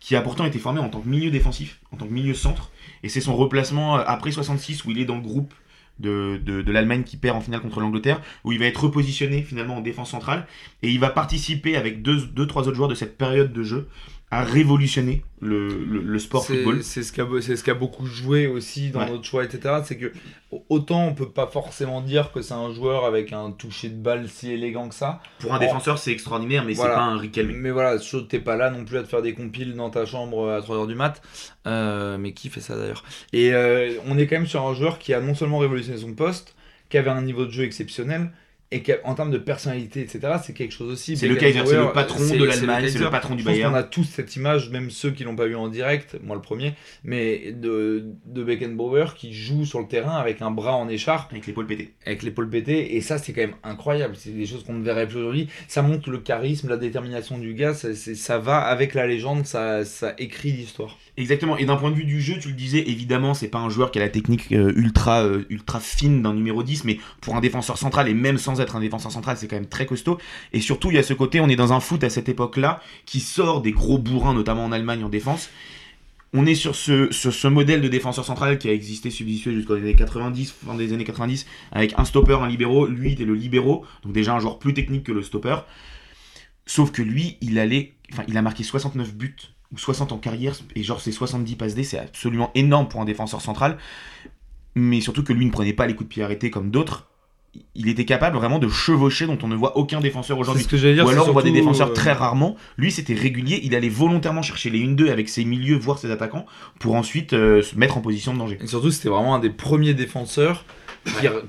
qui a pourtant été formé en tant que milieu défensif, en tant que milieu centre, et c'est son replacement après 66 où il est dans le groupe de, l'Allemagne qui perd en finale contre l'Angleterre, où il va être repositionné finalement en défense centrale, et il va participer avec deux, deux trois autres joueurs de cette période de jeu a révolutionné le, le, sport football. C'est ce qu'a ce qu beaucoup joué aussi dans notre choix, etc. C'est que autant on peut pas forcément dire que c'est un joueur avec un toucher de balle si élégant que ça. Pour un défenseur, c'est extraordinaire, mais c'est pas un Riquelme. Mais voilà, t'es pas là non plus à te faire des compiles dans ta chambre à 3h du mat. Euh, mais qui fait ça d'ailleurs? Et euh, on est quand même sur un joueur qui a non seulement révolutionné son poste, qui avait un niveau de jeu exceptionnel, et qu'en termes de personnalité, etc., c'est quelque chose aussi. C'est le Kaiser, c'est le patron de l'Allemagne, c'est le, patron du Bayern. On a tous cette image, même ceux qui l'ont pas vu en direct, moi le premier, mais de, de Beckenbauer qui joue sur le terrain avec un bras en écharpe. Avec l'épaule pétée. Avec l'épaule pétée, et ça c'est quand même incroyable. C'est des choses qu'on ne verrait plus aujourd'hui. Ça montre le charisme, la détermination du gars, ça, ça va avec la légende, ça, ça écrit l'histoire. Exactement. Et d'un point de vue du jeu, tu le disais, évidemment, c'est pas un joueur qui a la technique euh, ultra, euh, ultra fine d'un numéro 10, mais pour un défenseur central, et même sans être un défenseur central, c'est quand même très costaud. Et surtout, il y a ce côté, on est dans un foot à cette époque-là, qui sort des gros bourrins, notamment en Allemagne en défense. On est sur ce, ce modèle de défenseur central qui a existé substitué jusqu'aux années 90, fin des années 90, avec un stopper, un libéraux. Lui, il est le libéraux, donc déjà un joueur plus technique que le stopper. Sauf que lui, il allait, enfin, il a marqué 69 buts ou 60 en carrière, et genre c'est 70 passes D, c'est absolument énorme pour un défenseur central. Mais surtout que lui ne prenait pas les coups de pied arrêtés comme d'autres. Il était capable vraiment de chevaucher dont on ne voit aucun défenseur aujourd'hui. Ou alors on voit des défenseurs euh, très rarement. Lui c'était régulier, il allait volontairement chercher les 1-2 avec ses milieux, voire ses attaquants, pour ensuite euh, se mettre en position de danger. Et surtout c'était vraiment un des premiers défenseurs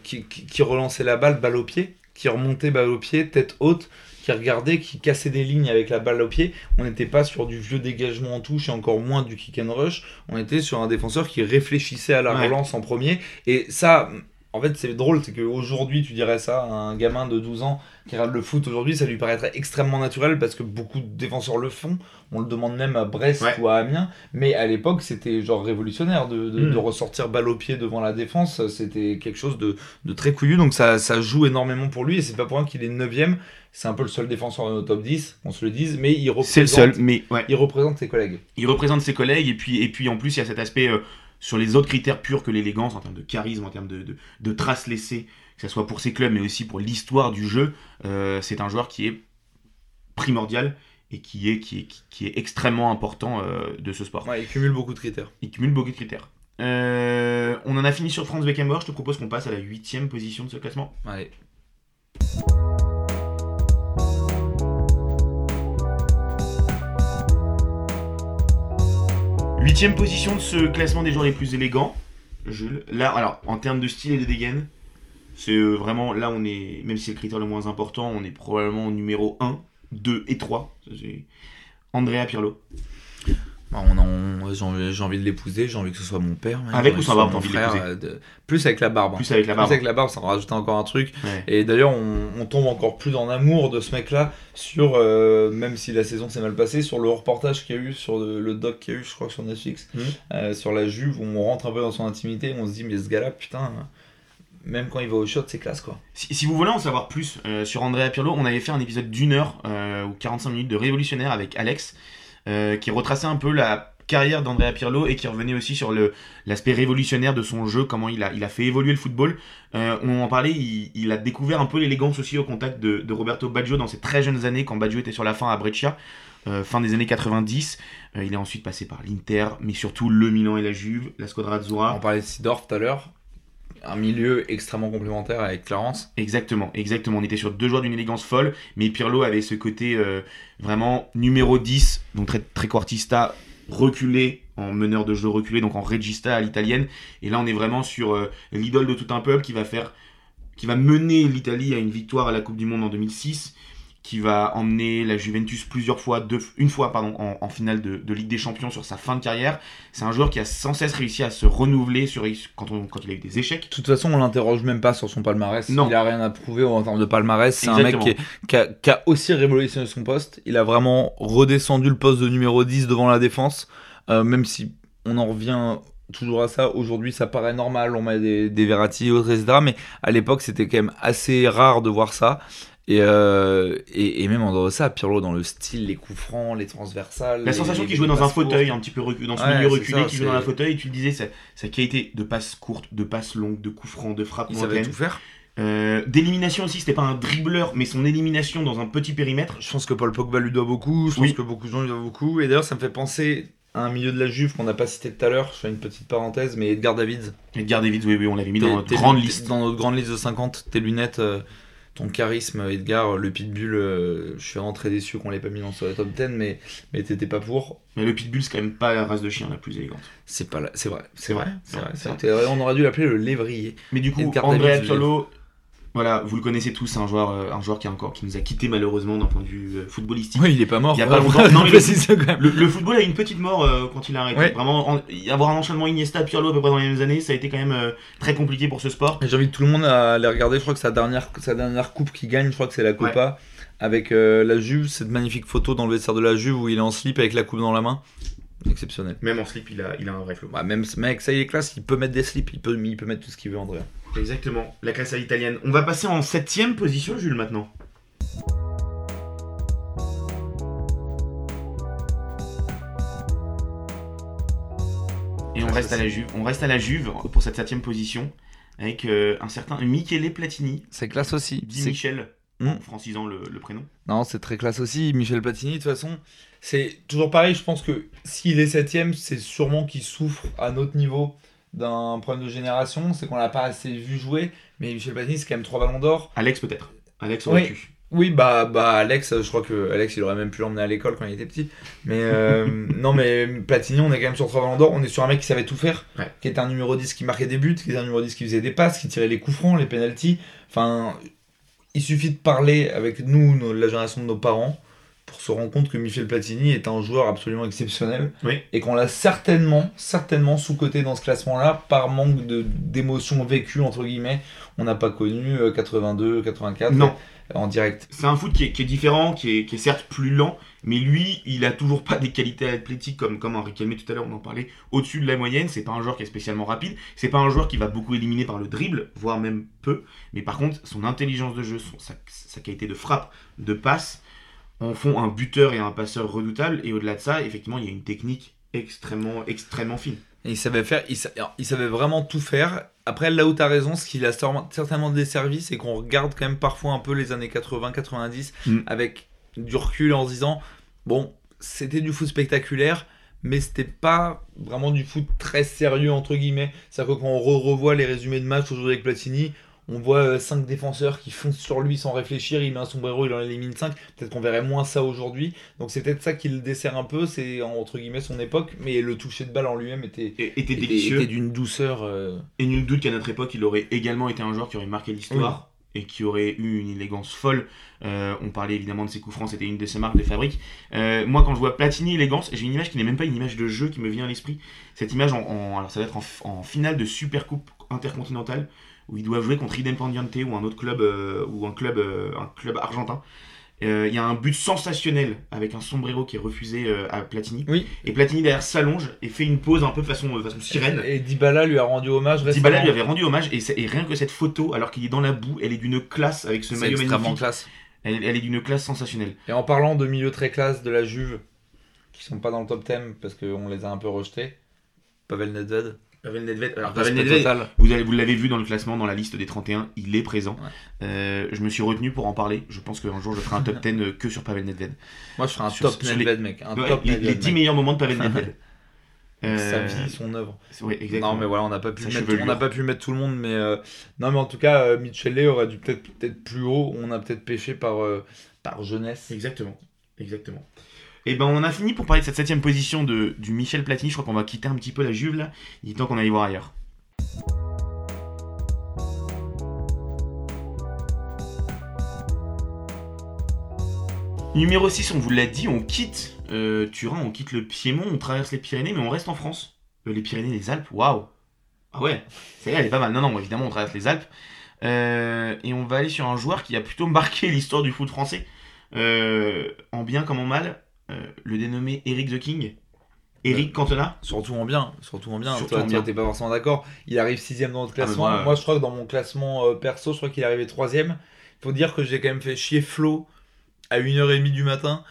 qui, qui, qui relançait la balle, balle au pied, qui remontait balle au pied, tête haute qui regardait, qui cassait des lignes avec la balle au pied. On n'était pas sur du vieux dégagement en touche et encore moins du kick and rush. On était sur un défenseur qui réfléchissait à la relance en premier. Et ça, en fait, c'est drôle, c'est qu'aujourd'hui, tu dirais ça à un gamin de 12 ans qui regarde le foot aujourd'hui, ça lui paraîtrait extrêmement naturel parce que beaucoup de défenseurs le font. On le demande même à Brest ou à Amiens. Mais à l'époque, c'était genre révolutionnaire de, mm. ressortir balle au pied devant la défense. C'était quelque chose de, très couillu. Donc ça, ça joue énormément pour lui. Et c'est pas pour rien qu'il est 9ème. C'est un peu le seul défenseur de nos top 10, on se le dise. Mais il représente, le seul, mais il représente ses collègues. Il représente ses collègues. Et puis, et puis en plus, il y a cet aspect. Euh, sur les autres critères purs que l'élégance, en termes de charisme, en termes de, de, de traces laissées, que ce soit pour ses clubs, mais aussi pour l'histoire du jeu, euh, c'est un joueur qui est primordial et qui est, qui est, qui est extrêmement important euh, de ce sport. il cumule beaucoup de critères. Il cumule beaucoup de critères. Euh, on en a fini sur Franz Beckenbauer, je te propose qu'on passe à la huitième position de ce classement. Allez. Huitième position de ce classement des joueurs les plus élégants, Jules. Là, alors, en termes de style et de dégaine, C'est vraiment, là, on est, même si c'est le critère le moins important, on est probablement numéro 1, 2 et 3. Andrea Pirlo. Bah, j'ai envie de l'épouser, j'ai envie que ce soit mon père. Avec ou sans barbe, frère, Plus avec la barbe. Plus avec la barbe. Plus avec la barbe, ça en rajoute encore un truc. Et d'ailleurs, on, tombe encore plus en amour de ce mec-là, sur, euh, même si la saison s'est mal passée, sur le reportage qu'il y a eu, sur le, doc qu'il y a eu, je crois, sur Netflix, euh, sur la Juve, où on rentre un peu dans son intimité, on se dit, mais ce gars-là, putain même quand il va au shot, c'est classe quoi. Si, vous voulez en savoir plus euh, sur Andrea Pirlo, on avait fait un épisode d'une heure ou 45 minutes de Révolutionnaire avec Alex. Euh, qui retraçait un peu la carrière d'Andrea Pirlo et qui revenait aussi sur l'aspect révolutionnaire de son jeu, comment il a, il a fait évoluer le football. Euh, on en parlait, il, a découvert un peu l'élégance aussi au contact de, Roberto Baggio dans ses très jeunes années, quand Baggio était sur la fin à Breccia, euh, fin des années 90. il est ensuite passé par l'Inter, mais surtout le Milan et la Juve, la Squadra Azzurra. On parlait de Sidorf tout à l'heure un milieu extrêmement complémentaire avec Clarence. Exactement, exactement. On était sur deux joueurs d'une élégance folle, mais Pirlo avait ce côté euh, vraiment numéro 10, donc très, quartista, reculé, en meneur de jeu reculé, donc en regista à l'italienne. Et là, on est vraiment sur euh, l'idole de tout un peuple qui va faire, qui va mener l'Italie à une victoire à la Coupe du Monde en 2006 qui va emmener la Juventus plusieurs fois, deux, une fois pardon, en, finale de, Ligue des Champions sur sa fin de carrière. C'est un joueur qui a sans cesse réussi à se renouveler sur, quand, quand il a eu des échecs. De toute façon, on l'interroge même pas sur son palmarès. Non. Il a rien à prouver en termes de palmarès. C'est un mec qui, a, aussi révolutionné son poste. Il a vraiment redescendu le poste de numéro 10 devant la défense, euh, même si on en revient toujours à ça. Aujourd'hui, ça paraît normal, on met des, des Verratti, etc. Mais à l'époque, c'était quand même assez rare de voir ça. Et, euh, et, et, même en dehors de ça, Pirlo dans le style, les coups francs, les transversales. La sensation qu'il jouait dans un fauteuil, un petit peu recul, dans ce milieu reculé, qu'il jouait dans un fauteuil, tu le disais, sa, sa, qualité de passe courte, de passe longue, de coups francs, de frappe. Il savait tout faire. Euh, d'élimination aussi, c'était pas un dribbleur, mais son élimination dans un petit périmètre. Je pense que Paul Pogba lui doit beaucoup, je pense que beaucoup de gens lui doivent beaucoup. Et d'ailleurs, ça me fait penser à un milieu de la Juve qu'on n'a pas cité tout à l'heure, je fais une petite parenthèse, mais Edgar Davids. Edgar Davids, oui, oui, on l'avait mis dans notre grande liste. Dans notre grande liste de 50, tes lunettes. Euh, ton charisme, Edgar, le pitbull, euh, je suis vraiment très déçu qu'on l'ait pas mis dans le top 10, mais, mais t'étais pas pour. Mais le pitbull, c'est quand même pas la race de chien la plus élégante. C'est pas c'est vrai, c'est vrai, c'est vrai. On aurait dû l'appeler le lévrier. Mais du coup, André Piolo, voilà, vous le connaissez tous, un joueur, euh, un joueur qui, a encore, qui nous a quitté malheureusement d'un point de vue euh, footballistique. Oui, il est pas mort. Il y a pas longtemps. Non, le, football a une petite mort euh, quand il a arrêté. Vraiment, avoir un enchaînement Iniesta, Pirlo à peu près dans les mêmes années, ça a été quand même très compliqué pour ce sport. J'invite tout le monde à aller regarder. Je crois que sa dernière, sa dernière coupe qu'il gagne, je crois que c'est la Copa avec la Juve. Cette magnifique photo dans le vestiaire de la Juve où il est en slip avec la coupe dans la main. Exceptionnel. Même en slip, il a, il a un vrai flow. même ce mec, ça y est classe, il peut mettre des slips, il peut, il peut mettre tout ce qu'il veut, Andrea. Exactement, la classe à l'italienne. On va passer en septième position, Jules, maintenant. Et on reste à la Juve. On reste à la Juve pour cette septième position avec euh, un certain Michele Platini. C'est classe aussi. Dit Michel, hmm. en francisant le, prénom. Non, c'est très classe aussi. Michel Platini, de toute façon, c'est toujours pareil. Je pense que s'il est septième, c'est sûrement qu'il souffre à notre niveau d'un problème de génération, c'est qu'on l'a pas assez vu jouer. Mais Michel Platini, c'est quand même trois ballons d'or. Alex peut-être. Alex aurait pu. Oui, bah, bah Alex, je crois que Alex, il aurait même pu l'emmener à l'école quand il était petit. Mais euh, <laughs> non, mais Platini, on est quand même sur trois ballons d'or. On est sur un mec qui savait tout faire, qui était un numéro 10 qui marquait des buts, qui était un numéro 10 qui faisait des passes, qui tirait les coups francs, les penalties. Enfin, il suffit de parler avec nous, la génération de nos parents, pour se rendre compte que Michel Platini est un joueur absolument exceptionnel et qu'on l'a certainement, certainement sous-coté dans ce classement-là par manque d'émotions vécues, entre guillemets. On n'a pas connu 82, euh, 84 non. en direct. C'est un foot qui est, différent, qui est, certes plus lent, mais lui, il a toujours pas des qualités athlétiques comme, comme Henri Calmet tout à l'heure, on en parlait, au-dessus de la moyenne. C'est pas un joueur qui est spécialement rapide, c'est pas un joueur qui va beaucoup éliminer par le dribble, voire même peu, mais par contre, son intelligence de jeu, sa, sa qualité de frappe, de passe, en font un buteur et un passeur redoutable. Et au-delà de ça, effectivement, il y a une technique extrêmement, extrêmement fine. Et il savait faire, il, savait vraiment tout faire. Après, là où tu as raison, ce qu'il a certainement desservi, c'est qu'on regarde quand même parfois un peu les années 80-90 mm. avec du recul en se disant bon, c'était du foot spectaculaire, mais c'était pas vraiment du foot très sérieux, entre guillemets. C'est-à-dire que quand on revoit les résumés de match aujourd'hui avec Platini, on voit 5 défenseurs qui foncent sur lui sans réfléchir, il met un sombrero, il en élimine 5. Peut-être qu'on verrait moins ça aujourd'hui. Donc c'est peut-être ça qui le dessert un peu, c'est entre guillemets son époque, mais le toucher de balle en lui-même était, était, délicieux. Était d'une douceur. Et nul doute qu'à notre époque, il aurait également été un joueur qui aurait marqué l'histoire et qui aurait eu une élégance folle. Euh, on parlait évidemment de ses coups francs, c'était une de ses marques de fabrique. Euh, moi, quand je vois Platini élégance, j'ai une image qui n'est même pas une image de jeu qui me vient à l'esprit. Cette image, en, alors ça va être en, finale de Super Coupe intercontinentale où ils doivent jouer contre Independiente ou un autre club euh, ou un club, un club argentin. Euh, il y a un but sensationnel avec un sombrero qui est refusé euh, à Platini. Oui. Et Platini derrière s'allonge et fait une pause un peu façon, euh, façon sirène. Et Dybala lui a rendu hommage récemment. Dybala lui avait rendu hommage et, rien que cette photo, alors qu'il est dans la boue, elle est d'une classe avec ce maillot magnifique. classe. Elle, elle est d'une classe sensationnelle. Et en parlant de milieu très classe de la Juve, qui sont pas dans le top 10 parce qu'on les a un peu rejetés, Pavel Nedved. Pavel Nedved, alors Pavel Nedved vous, vous l'avez vu dans le classement, dans la liste des 31, il est présent. Euh, je me suis retenu pour en parler. Je pense qu'un jour je ferai un top <laughs> 10 euh, que sur Pavel Nedved. Moi je ferai un top Nedved, mec. Un top les, les 10 meilleurs moments de Pavel Nedved. <laughs> Euh... Sa vie, son œuvre. Non, mais voilà, on n'a pas pu mettre, on n'a pas pu mettre tout le monde, mais euh... non, mais en tout cas, Michele aurait dû peut-être peut-être plus haut. On a peut-être pêché par par jeunesse. Exactement, exactement. Et ben on a fini pour parler de cette septième position de, du Michel Platini. Je crois qu'on va quitter un petit peu la Juve là. Il est temps qu'on aille voir ailleurs. Numéro 6, on vous l'a dit, on quitte euh, Turin, on quitte le Piémont, on traverse les Pyrénées, mais on reste en France. Euh, les Pyrénées, les Alpes, waouh Ah ouais, c'est elle est pas mal. Non, non, évidemment, on traverse les Alpes. Euh, et on va aller sur un joueur qui a plutôt marqué <laughs> l'histoire du foot français, en bien comme en mal. Euh, le dénommé Eric the King. Eric Cantona Surtout en bien, surtout en bien. Surtout toi, t'es pas forcément d'accord. Il arrive sixième dans notre ah, classement. moi, je crois que dans mon classement euh, perso, je crois qu'il est arrivé troisième. Il faut dire que j'ai quand même fait chier Flo à 1h30 du matin.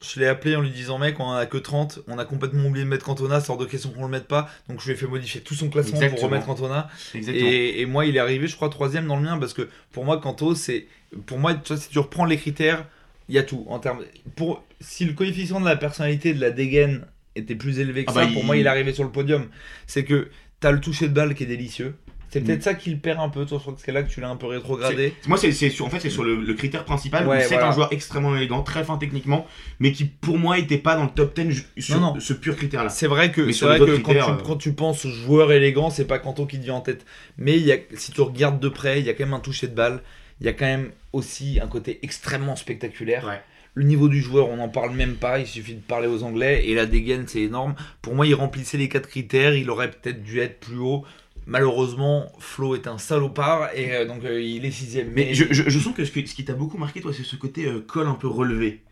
Je l'ai appelé en lui disant mec, on a que 30, on a complètement oublié de mettre Cantona, sort de question qu'on le mette pas. Donc je lui ai fait modifier tout son classement pour remettre Cantona. Et, et, moi, il est arrivé, je crois, troisième dans le mien parce que pour moi, Canto, c'est. Pour moi, si tu reprends les critères, il y a tout. En termes, pour, si le coefficient de la personnalité de la dégaine était plus élevé que ah ça, bah, pour moi, il est arrivé sur le podium. C'est que tu as le toucher de balle qui est délicieux. C'est peut-être mm. ça qui le perd un peu, toi, sur ce là que tu l'as un peu rétrogradé. Moi, c'est sur, en fait, c'est sur le, critère principal. c'est un joueur extrêmement élégant, très fin techniquement, mais qui, pour moi, était pas dans le top 10 sur ce pur critère-là. C'est vrai que, vrai que quand, tu, euh, quand, tu, penses joueur élégant, c'est pas Kanto qui te vient en tête. Mais y a, si tu regardes de près, il y a quand même un toucher de balle. Il y a quand même aussi un côté extrêmement spectaculaire. Le niveau du joueur, on n'en parle même pas, il suffit de parler aux Anglais, et la dégaine, c'est énorme. Pour moi, il remplissait les quatre critères, il aurait peut-être dû être plus haut. Malheureusement, Flo est un salopard, et euh, donc euh, il est sixième. Mais, je, sens que ce, qui t'a beaucoup marqué, toi, c'est ce côté euh, col un peu relevé.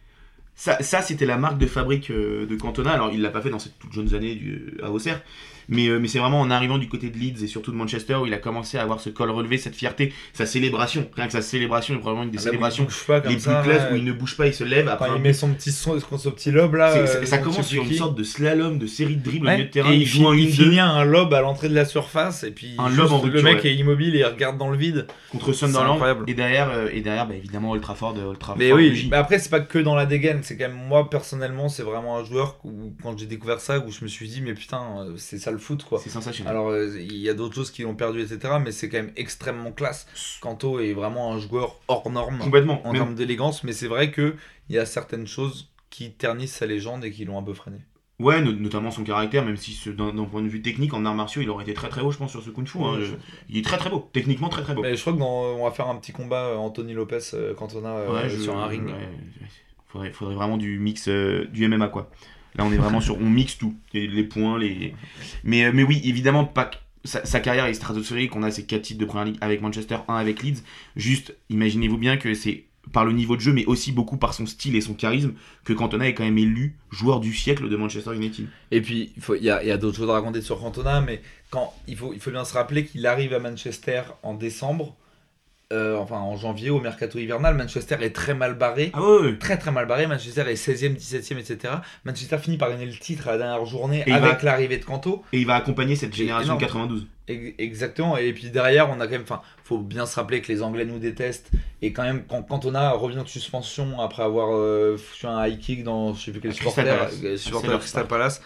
Ça, ça c'était la marque de fabrique de Cantona. Alors, il l'a pas fait dans ces toutes jeunes années du, à Auxerre, mais, euh, mais c'est vraiment en arrivant du côté de Leeds et surtout de Manchester où il a commencé à avoir ce col relevé, cette fierté, sa célébration. Rien que sa célébration est probablement une des ah célébrations les plus classes où il ne bouge pas, il se lève. Après il met son petit, son, son petit lobe là. Euh, ça commence sur une sorte de slalom, de série de dribbles au milieu de terrain. il, joue il finit un lob à l'entrée de la surface et puis un lob le mec est immobile et il regarde dans le vide. Contre Sunderland. Et derrière, euh, et derrière bah, évidemment Ultra Ford. Ultra mais oui, mais après c'est pas que dans la dégaine, c'est quand même moi personnellement c'est vraiment un joueur où quand j'ai découvert ça où je me suis dit mais putain c'est ça le foot quoi. C'est sensationnel. Alors, euh, il y a d'autres choses qui l'ont perdu, etc. Mais c'est quand même extrêmement classe. Kanto est vraiment un joueur hors norme Complètement. en termes d'élégance. Mais c'est vrai qu'il y a certaines choses qui ternissent sa légende et qui l'ont un peu freiné. Ouais, notamment son caractère, même si d'un point de vue technique, en arts martiaux, il aurait été très très haut, je pense, sur ce kung fu. Hein. Il est très très beau, techniquement très très beau. Mais je crois qu'on va faire un petit combat euh, Anthony Lopez euh, Cantona sur un ring. Faudrait, faudrait, vraiment du mix du MMA quoi. Là, on est vraiment sur. On mixe tout. Les, points, les. Mais, euh, mais oui, évidemment, pas. Sa, carrière est stratosphérique. On a ses 4 titres de première ligue avec Manchester, 1 avec Leeds. Juste, imaginez-vous bien que c'est par le niveau de jeu, mais aussi beaucoup par son style et son charisme, que Cantona est quand même élu joueur du siècle de Manchester United. Et puis, il y a, y a d'autres choses à raconter sur Cantona, mais quand, il, faut, il faut bien se rappeler qu'il arrive à Manchester en décembre euh, enfin en janvier au mercato hivernal, Manchester est très mal barré. Ah très très mal barré. Manchester est 16e, 17e, etc. Manchester finit par gagner le titre à la dernière journée avec l'arrivée de Canto. Et il va accompagner cette génération de 92. Exactement. Et puis derrière, on a quand même. Enfin, faut bien se rappeler que les Anglais nous détestent. Et quand même, quand Cantona revient de suspension après avoir euh, fait un high kick dans je sais plus quel supporter, Crystal Palace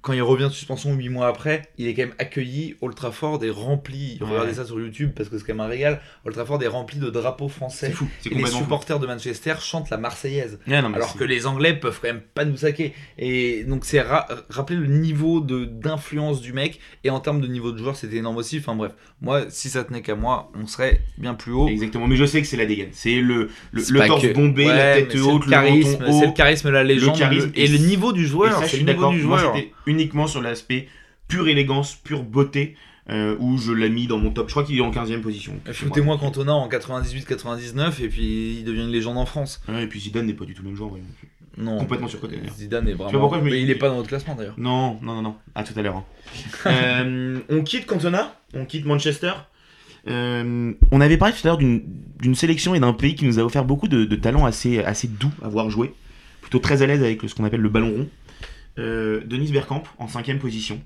quand il revient de suspension 8 mois après, il est quand même accueilli. Old Trafford est rempli. Ouais. Regardez ça sur YouTube parce que c'est quand même un régal. Old Trafford est rempli de drapeaux français. C'est fou. Et les fou. supporters de Manchester chantent la Marseillaise. Non, Alors que les Anglais peuvent quand même pas nous saquer. Et donc c'est ra- rappeler le niveau d'influence du mec. Et en termes de niveau de joueur, c'était énorme aussi. Enfin bref, moi, si ça tenait qu'à moi, on serait bien plus haut. Exactement, mais je sais que c'est la dégaine. C'est le, le, le torse que- bombé, Ouais, la tête haute, le charisme, c'est le charisme, la légende, charisme le- et, et le niveau du joueur. C'est le niveau du joueur. Uniquement sur l'aspect pure élégance, pure beauté, euh, où je l'ai mis dans mon top. Je crois qu'il est en 15 e position. Foutez-moi Cantona en 98-99 et puis il devient une légende en France. Ouais, et puis Zidane n'est pas du tout le même genre. voyons. Non. Complètement surcoté. Zidane est vraiment. pourquoi je me- Mais il est pas dans notre classement d'ailleurs. Non, non, non, non. À tout à l'heure. hein. <laughs> Euh, on quitte Cantona, on quitte Manchester. Euh, on avait parlé tout à l'heure d'une d'une sélection et d'un pays qui nous a offert beaucoup de, de talents assez, assez doux à voir jouer. Plutôt très à l'aise avec ce qu'on appelle le ballon rond. Euh, Denis Bergkamp en cinquième position.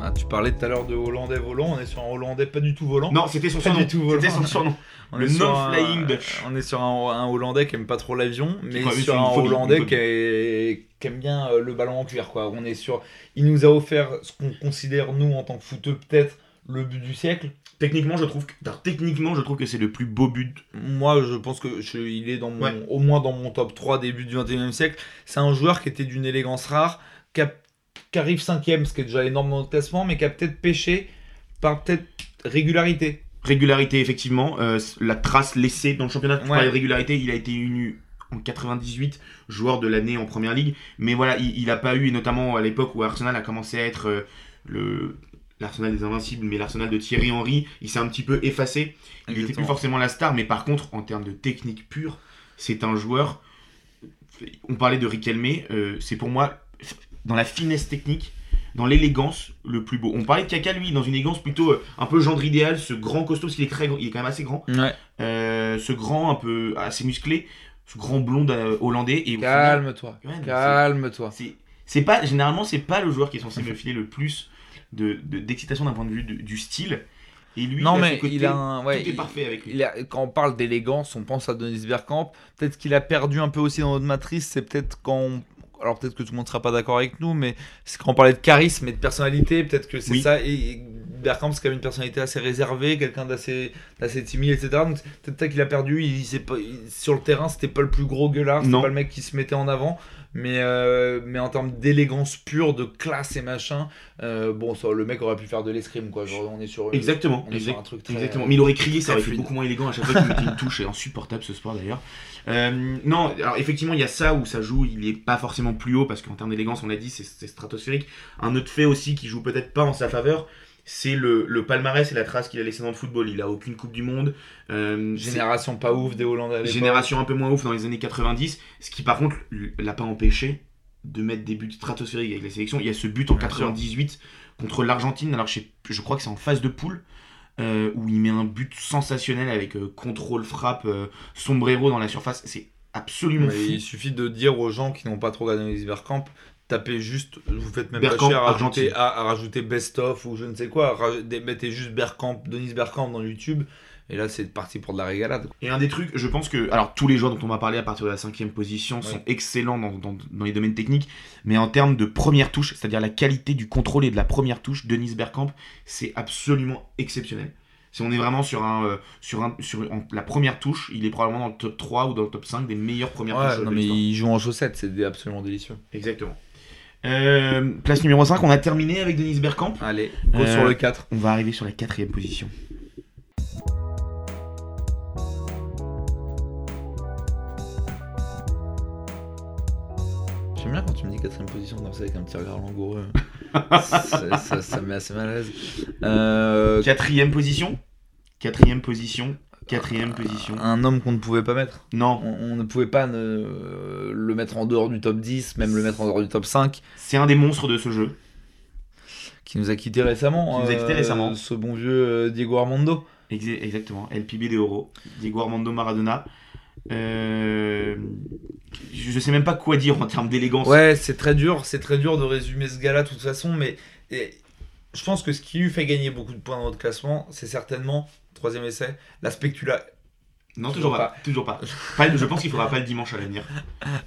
Ah, tu parlais tout à l'heure de Hollandais volant. On est sur un Hollandais pas du tout volant. Non, c'était son surnom. C'était son surnom. <laughs> On Le non-flying Dutch. On est sur un, un Hollandais qui aime pas trop l'avion, mais sur un Hollandais qui, est- qui aime bien euh, le ballon en cuir. Quoi. On est sur, il nous a offert ce qu'on considère nous en tant que footeux peut-être le but du siècle. Techniquement, je trouve que, alors, techniquement, je trouve que c'est le plus beau but. Moi, je pense que je- il est dans mon, Ouais. au moins dans mon top 3 début du 21e siècle. C'est un joueur qui était d'une élégance rare, qui, a- qui arrive cinquième, ce qui est déjà énorme dans classement, mais qui a peut-être pêché par peut-être régularité. Régularité, effectivement. euh, la trace laissée dans le championnat. Tu Ouais. parlais de régularité, il a été élu en 98 joueur de l'année en première ligue. Mais voilà, il n'a pas eu, et notamment à l'époque où Arsenal a commencé à être euh, le l'Arsenal des Invincibles, mais l'Arsenal de Thierry Henry, il s'est un petit peu effacé. Il n'était plus forcément la star, mais par contre, en termes de technique pure, c'est un joueur. On parlait de Riquelme, euh, c'est pour moi, dans la finesse technique, dans l'élégance, le plus beau. On parlait de Kaka, lui, dans une élégance plutôt euh, un peu gendre idéal, ce grand costaud, parce qu'il est, très, il est quand même assez grand, Ouais. euh, ce grand un peu assez musclé, ce grand blond euh, hollandais. Calme-toi. Calme-toi. c'est c'est pas généralement c'est pas le joueur qui est censé me filer le plus de de- d'excitation d'un point de vue du style et lui Non, il a ce mais côté- il a un. Ouais, tout est il- parfait avec lui il a- quand on parle d'élégance, on pense à Denis Bergkamp. Peut-être qu'il a perdu un peu aussi dans notre matrice. C'est peut-être quand. on- Alors peut-être que tout le monde ne sera pas d'accord avec nous, mais c'est quand on parlait de charisme et de personnalité, peut-être que c'est Oui. ça. Et Bergkamp, c'est quand même une personnalité assez réservée, quelqu'un d'assez d'assez timide, etc. Donc peut-être qu'il a perdu. Il, s'est pas, il- sur le terrain, c'était pas le plus gros gueulard, c'était Non. pas le mec qui se mettait en avant. Mais, euh, mais en termes d'élégance pure, de classe et machin, euh, bon, ça, le mec aurait pu faire de l'escrime, quoi. Genre, on est sur, exactement on est sur exact- un truc très. exactement mais il aurait crié ça aurait été beaucoup moins élégant à chaque fois qu'il mettait une <laughs> touche et insupportable ce sport d'ailleurs Euh, non alors effectivement il y a ça où ça joue il est pas forcément plus haut parce qu'en termes d'élégance on l'a dit c'est c'est stratosphérique un autre fait aussi qui joue peut-être pas en sa faveur c'est le, le palmarès et la trace qu'il a laissé dans le football il a aucune coupe du monde euh, Génération pas ouf des Hollandais. Génération un peu moins ouf dans les années 90, ce qui par contre l'a pas empêché de mettre des buts stratosphériques avec la sélection. Il y a ce but en Bien sûr. 98 contre l'Argentine, alors je, sais- je crois que c'est en phase de poule, euh, où il met un but sensationnel avec euh, contrôle, frappe, sombrero dans la surface. C'est absolument fou. il suffit de dire aux gens qui n'ont pas trop regardé Denis Bergkamp, tapez juste, vous faites même pas cher à rajouter, à, à rajouter best of ou je ne sais quoi, mettez juste Bergkamp, Denis Bergkamp dans YouTube, et là c'est parti pour de la régalade. Et un des trucs, je pense que. Alors, tous les joueurs dont on va parler à partir de la cinquième position sont Ouais. excellents dans, dans- dans les domaines techniques, mais en termes de première touche, c'est-à-dire la qualité du contrôle et de la première touche, Denis Bergkamp, c'est absolument exceptionnel. Si on est vraiment sur, un, euh, sur, un, sur en- la première touche, il est probablement dans le top 3 ou dans le top 5 des meilleures premières Ouais, touches. non de mais il joue en chaussettes, c'est absolument délicieux. Exactement. Euh, place numéro 5, on a terminé avec Denis Bergkamp. Allez, go Euh, sur le 4. On va arriver sur la quatrième position. J'aime bien quand tu me dis quatrième position comme ça avec un petit regard langoureux. <laughs> ça, ça- ça me met assez mal à l'aise. Euh, Quatrième position Quatrième position. Quatrième position. un homme qu'on ne pouvait pas mettre. Non, On, on ne pouvait pas ne- le mettre en dehors du top 10, même le mettre en dehors du top 5. c'est un des monstres de ce jeu. qui nous a quitté récemment. Qui nous a quittés euh, récemment. Ce bon vieux euh, Diego Armando. Exa- Exactement, LPB de Euro, Diego Armando Maradona. Euh, je je sais même pas quoi dire en termes d'élégance. Ouais, c'est très dur, c'est très dur de résumer ce gars-là de toute façon, mais et, je pense que ce qui lui fait gagner beaucoup de points dans notre classement, c'est certainement, troisième essai, la spectula... Non, toujours, pas. Toujours pas. je pense qu'il faudra pas le dimanche à l'avenir.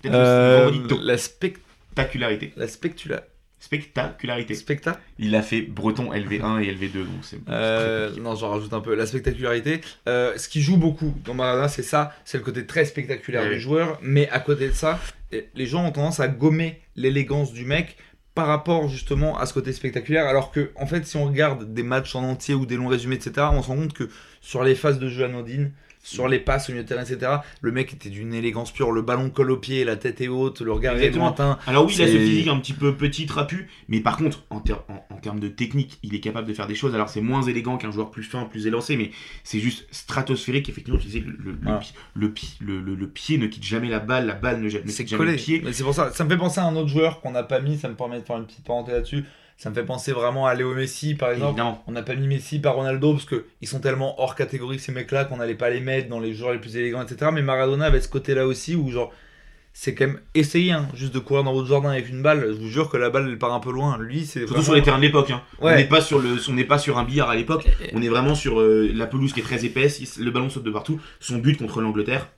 Euh, la spectacularité. La spectula... Spectacularité. Specta Il a fait Breton LV1 et LV2, donc c'est. Euh, non, j'en rajoute un peu. La spectacularité. Euh, ce qui joue beaucoup dans Maradona, c'est ça, c'est le côté très spectaculaire du joueur. Mais à côté de ça, les gens ont tendance à gommer l'élégance du mec par rapport justement à ce côté spectaculaire. Alors que, en fait, si on regarde des matchs en entier ou des longs résumés, etc., on se rend compte que sur les phases de jeu anodines, sur les passes au milieu de terrain, etc. Le mec était d'une élégance pure. Le ballon colle au pied, la tête est haute, le regard est lointain. Alors oui, il a ce physique un petit peu petit, trapu, mais par contre, en, en, termes de technique, il est capable de faire des choses. Alors c'est moins élégant qu'un joueur plus fin, plus élancé, mais c'est juste stratosphérique. Effectivement, tu sais, le, le, le, pied ne quitte jamais la balle, la balle ne, ne quitte jamais le pied. C'est pour ça, ça me fait penser à un autre joueur qu'on n'a pas mis, ça me permet de faire une petite parenthèse là-dessus. Ça me fait penser vraiment à Léo Messi, par exemple. On n'a pas mis Messi par Ronaldo parce qu'ils sont tellement hors catégorie ces mecs-là qu'on n'allait pas les mettre dans les joueurs les plus élégants, etc. Mais Maradona avait ce côté-là aussi où, genre, c'est quand même essayer hein, juste de courir dans votre jardin avec une balle. Je vous jure que la balle elle part un peu loin. Lui, c'est surtout sur les terrains de l'époque. Hein. On n'est pas sur le, on n'est pas sur un billard à l'époque. On est vraiment sur euh, la pelouse qui est très épaisse. Le ballon saute de partout. Son but contre l'Angleterre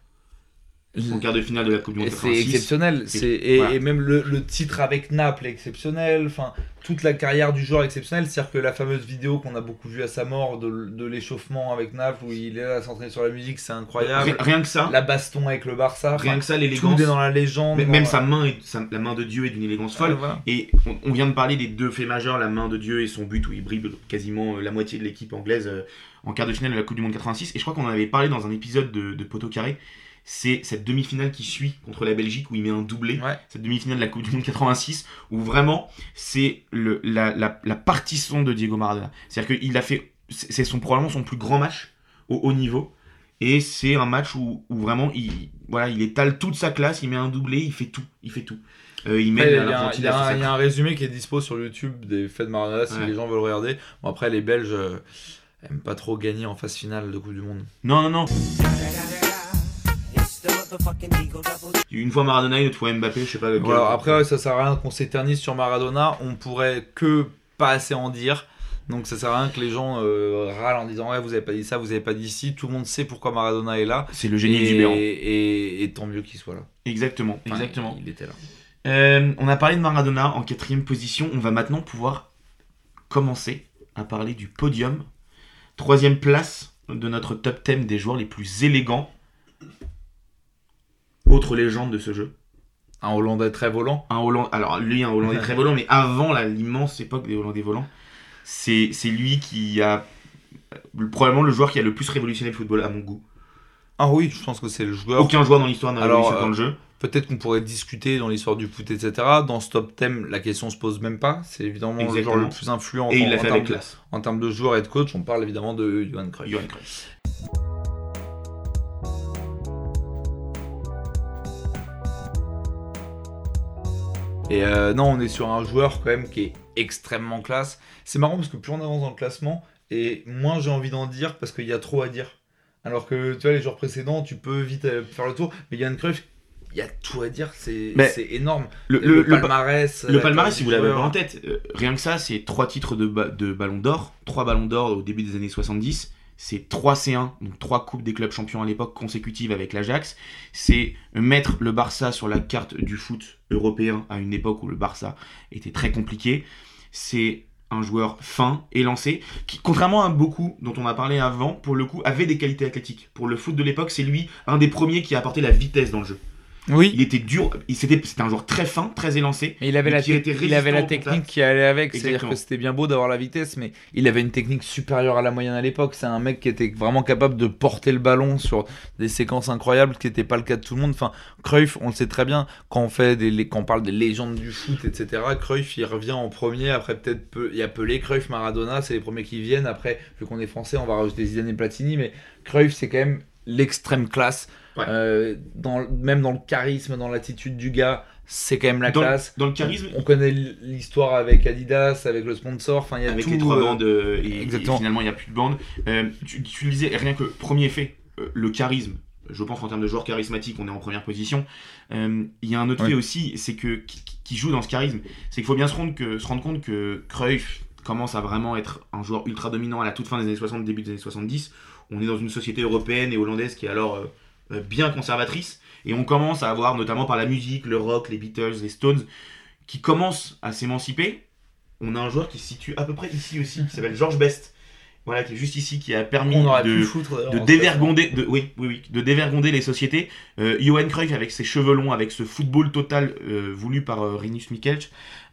son quart de finale de la Coupe du Monde. C'est exceptionnel. Et, et, même le, le, titre avec Naples est exceptionnel. Enfin, toute la carrière du joueur est exceptionnelle. C'est-à-dire que la fameuse vidéo qu'on a beaucoup vue à sa mort de, de l'échauffement avec Naples où il est là à s'entraîner sur la musique, c'est incroyable. Rien, que ça. La baston avec le Barça. Rien que ça, l'élégance. Tout est dans la légende. même sa main, est, la main de Dieu est d'une élégance folle. Et on, vient de parler des deux faits majeurs, la main de Dieu et son but où il brille quasiment euh, la moitié de l'équipe anglaise euh, en quart de finale de la Coupe du Monde 86. Et je crois qu'on en avait parlé dans un épisode de, de Poteau Carré c'est cette demi-finale qui suit contre la Belgique où il met un doublé. Cette demi-finale de la Coupe du Monde 86 où vraiment c'est la, la, la partition de Diego Maradona. C'est-à-dire qu'il a fait, c'est son, probablement son plus grand match au haut niveau. Et c'est un match où, vraiment il, voilà, il étale toute sa classe, il met un doublé, il fait tout. Il fait tout. Euh, il, y a, il, y a, un, résumé qui est dispo sur YouTube des faits de Maradona si les gens veulent regarder. Bon, après, les Belges euh, aiment pas trop gagner en phase finale de Coupe du Monde. Non, non, non. Une fois Maradona, une autre fois Mbappé, je sais pas. Voilà, après, ça sert à rien qu'on s'éternise sur Maradona. On pourrait que pas assez en dire. Donc ça sert à rien que les gens euh, râlent en disant ouais vous avez pas dit ça, vous avez pas dit ci. Tout le monde sait pourquoi Maradona est là. C'est le génie du béant. Et, tant mieux qu'il soit là. Exactement, exactement. Il, était là. Euh, on a parlé de Maradona en quatrième position. On va maintenant pouvoir commencer à parler du podium. Troisième place de notre top 10 des joueurs les plus élégants autre légende de ce jeu. Un Hollandais très volant. Un Hollandais, alors lui, un Hollandais très volant, mais avant l'immense époque des Hollandais volants, c'est lui qui a probablement le joueur qui a le plus révolutionné le football à mon goût. Ah oui, je pense que c'est le joueur. Aucun joueur dans l'histoire n'a révolutionné dans le jeu. Peut-être qu'on pourrait discuter dans l'histoire du foot, etc. Dans ce top thème, la question se pose même pas. C'est évidemment le joueur le plus influent et en, il fait avec classe. en termes de joueur et de coach. On parle évidemment de Johan Cruyff. Johan Cruyff. Et euh, non, on est sur un joueur quand même qui est extrêmement classe. C'est marrant parce que plus on avance dans le classement, et moins j'ai envie d'en dire parce qu'il y a trop à dire. Alors que tu vois, les joueurs précédents, tu peux vite euh, faire le tour. Mais Yann Cruyff, il y a tout à dire, c'est énorme. Le, palmarès. Le palmarès, si vous l'avez en tête, euh, rien que ça, c'est trois titres de, de ballon d'or, trois ballons d'or au début des années 70 c'est 3 C1, donc 3 coupes des clubs champions à l'époque consécutives avec l'Ajax. C'est mettre le Barça sur la carte du foot européen à une époque où le Barça était très compliqué. C'est un joueur fin, élancé, qui, contrairement à beaucoup dont on a parlé avant, pour le coup, avait des qualités athlétiques. Pour le foot de l'époque, c'est lui un des premiers qui a apporté la vitesse dans le jeu. Oui. Il était dur. C'était un joueur très fin, très élancé. il avait, la, il avait la technique qui allait avec. C'est-à-dire que c'était bien beau d'avoir la vitesse, mais il avait une technique supérieure à la moyenne à l'époque. C'est un mec qui était vraiment capable de porter le ballon sur des séquences incroyables, qui n'était pas le cas de tout le monde. Enfin, Cruyff, on le sait très bien, quand on, fait des, quand on parle des légendes du foot, etc., Cruyff, il revient en premier. Après, peut-être, il y a Pelé, Cruyff, Maradona, c'est les premiers qui viennent. Après, vu qu'on est français, on va rajouter Zidane et Platini, mais Cruyff, c'est quand même l'extrême classe. Euh, dans, même dans le charisme, dans l'attitude du gars, c'est quand même la classe. Dans le charisme, on, connaît l'histoire avec Adidas, avec le sponsor, enfin il y a avec les trois euh, bandes euh, et, finalement il n'y a plus de bandes. tu, tu, disais rien que premier fait, le charisme. Je pense qu'en termes de joueur charismatique, on est en première position. Il y a un autre fait aussi, c'est que qui, joue dans ce charisme, c'est qu'il faut bien se rendre, que, se rendre compte que Cruyff, commence à vraiment être un joueur ultra dominant à la toute fin des années 60, début des années 70. On est dans une société européenne et hollandaise qui est alors bien conservatrice. Et on commence à avoir, notamment par la musique, le rock, les Beatles, les Stones, qui commencent à s'émanciper. On a un joueur qui se situe à peu près ici aussi, qui s'appelle George Best. Voilà, qui est juste ici, qui a permis de, de dévergonder, de, oui, oui, oui, de dévergonder les sociétés. Euh, Johan Cruyff, avec ses cheveux longs, avec ce football total euh, voulu par euh, Rinus Mikkels,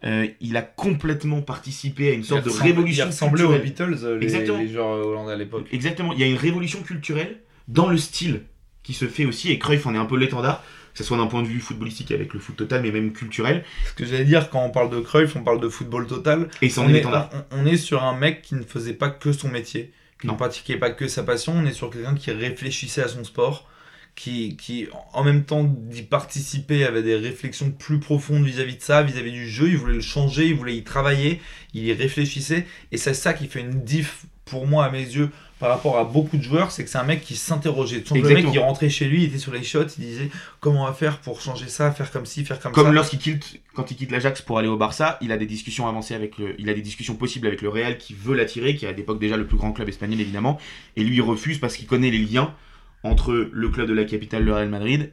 euh, il a complètement participé à une sorte de révolution. Il ressemblait aux Beatles, les, Exactement. les joueurs hollandais à l'époque. Exactement, il y a une révolution culturelle dans le style qui se fait aussi, et Cruyff en est un peu l'étendard, que ce soit d'un point de vue footballistique avec le foot total, mais même culturel. Ce que j'allais dire, quand on parle de Cruyff, on parle de football total. Et on, est, on, est sur un mec qui ne faisait pas que son métier, qui ne pratiquait pas que sa passion, on est sur quelqu'un qui réfléchissait à son sport, qui, qui en même temps d'y participer avait des réflexions plus profondes vis-à-vis de ça, vis-à-vis du jeu, il voulait le changer, il voulait y travailler, il y réfléchissait, et c'est ça qui fait une diff pour moi à mes yeux par rapport à beaucoup de joueurs, c'est que c'est un mec qui s'interrogeait. Le mec qui rentrait chez lui, il était sur les shots, il disait comment on va faire pour changer ça, faire comme ci, faire comme, ça. Comme lorsqu'il quitte, quand il quitte l'Ajax pour aller au Barça, il a des discussions avancées avec le, il a des discussions possibles avec le Real qui veut l'attirer, qui est à l'époque déjà le plus grand club espagnol évidemment, et lui il refuse parce qu'il connaît les liens entre le club de la capitale, le Real Madrid,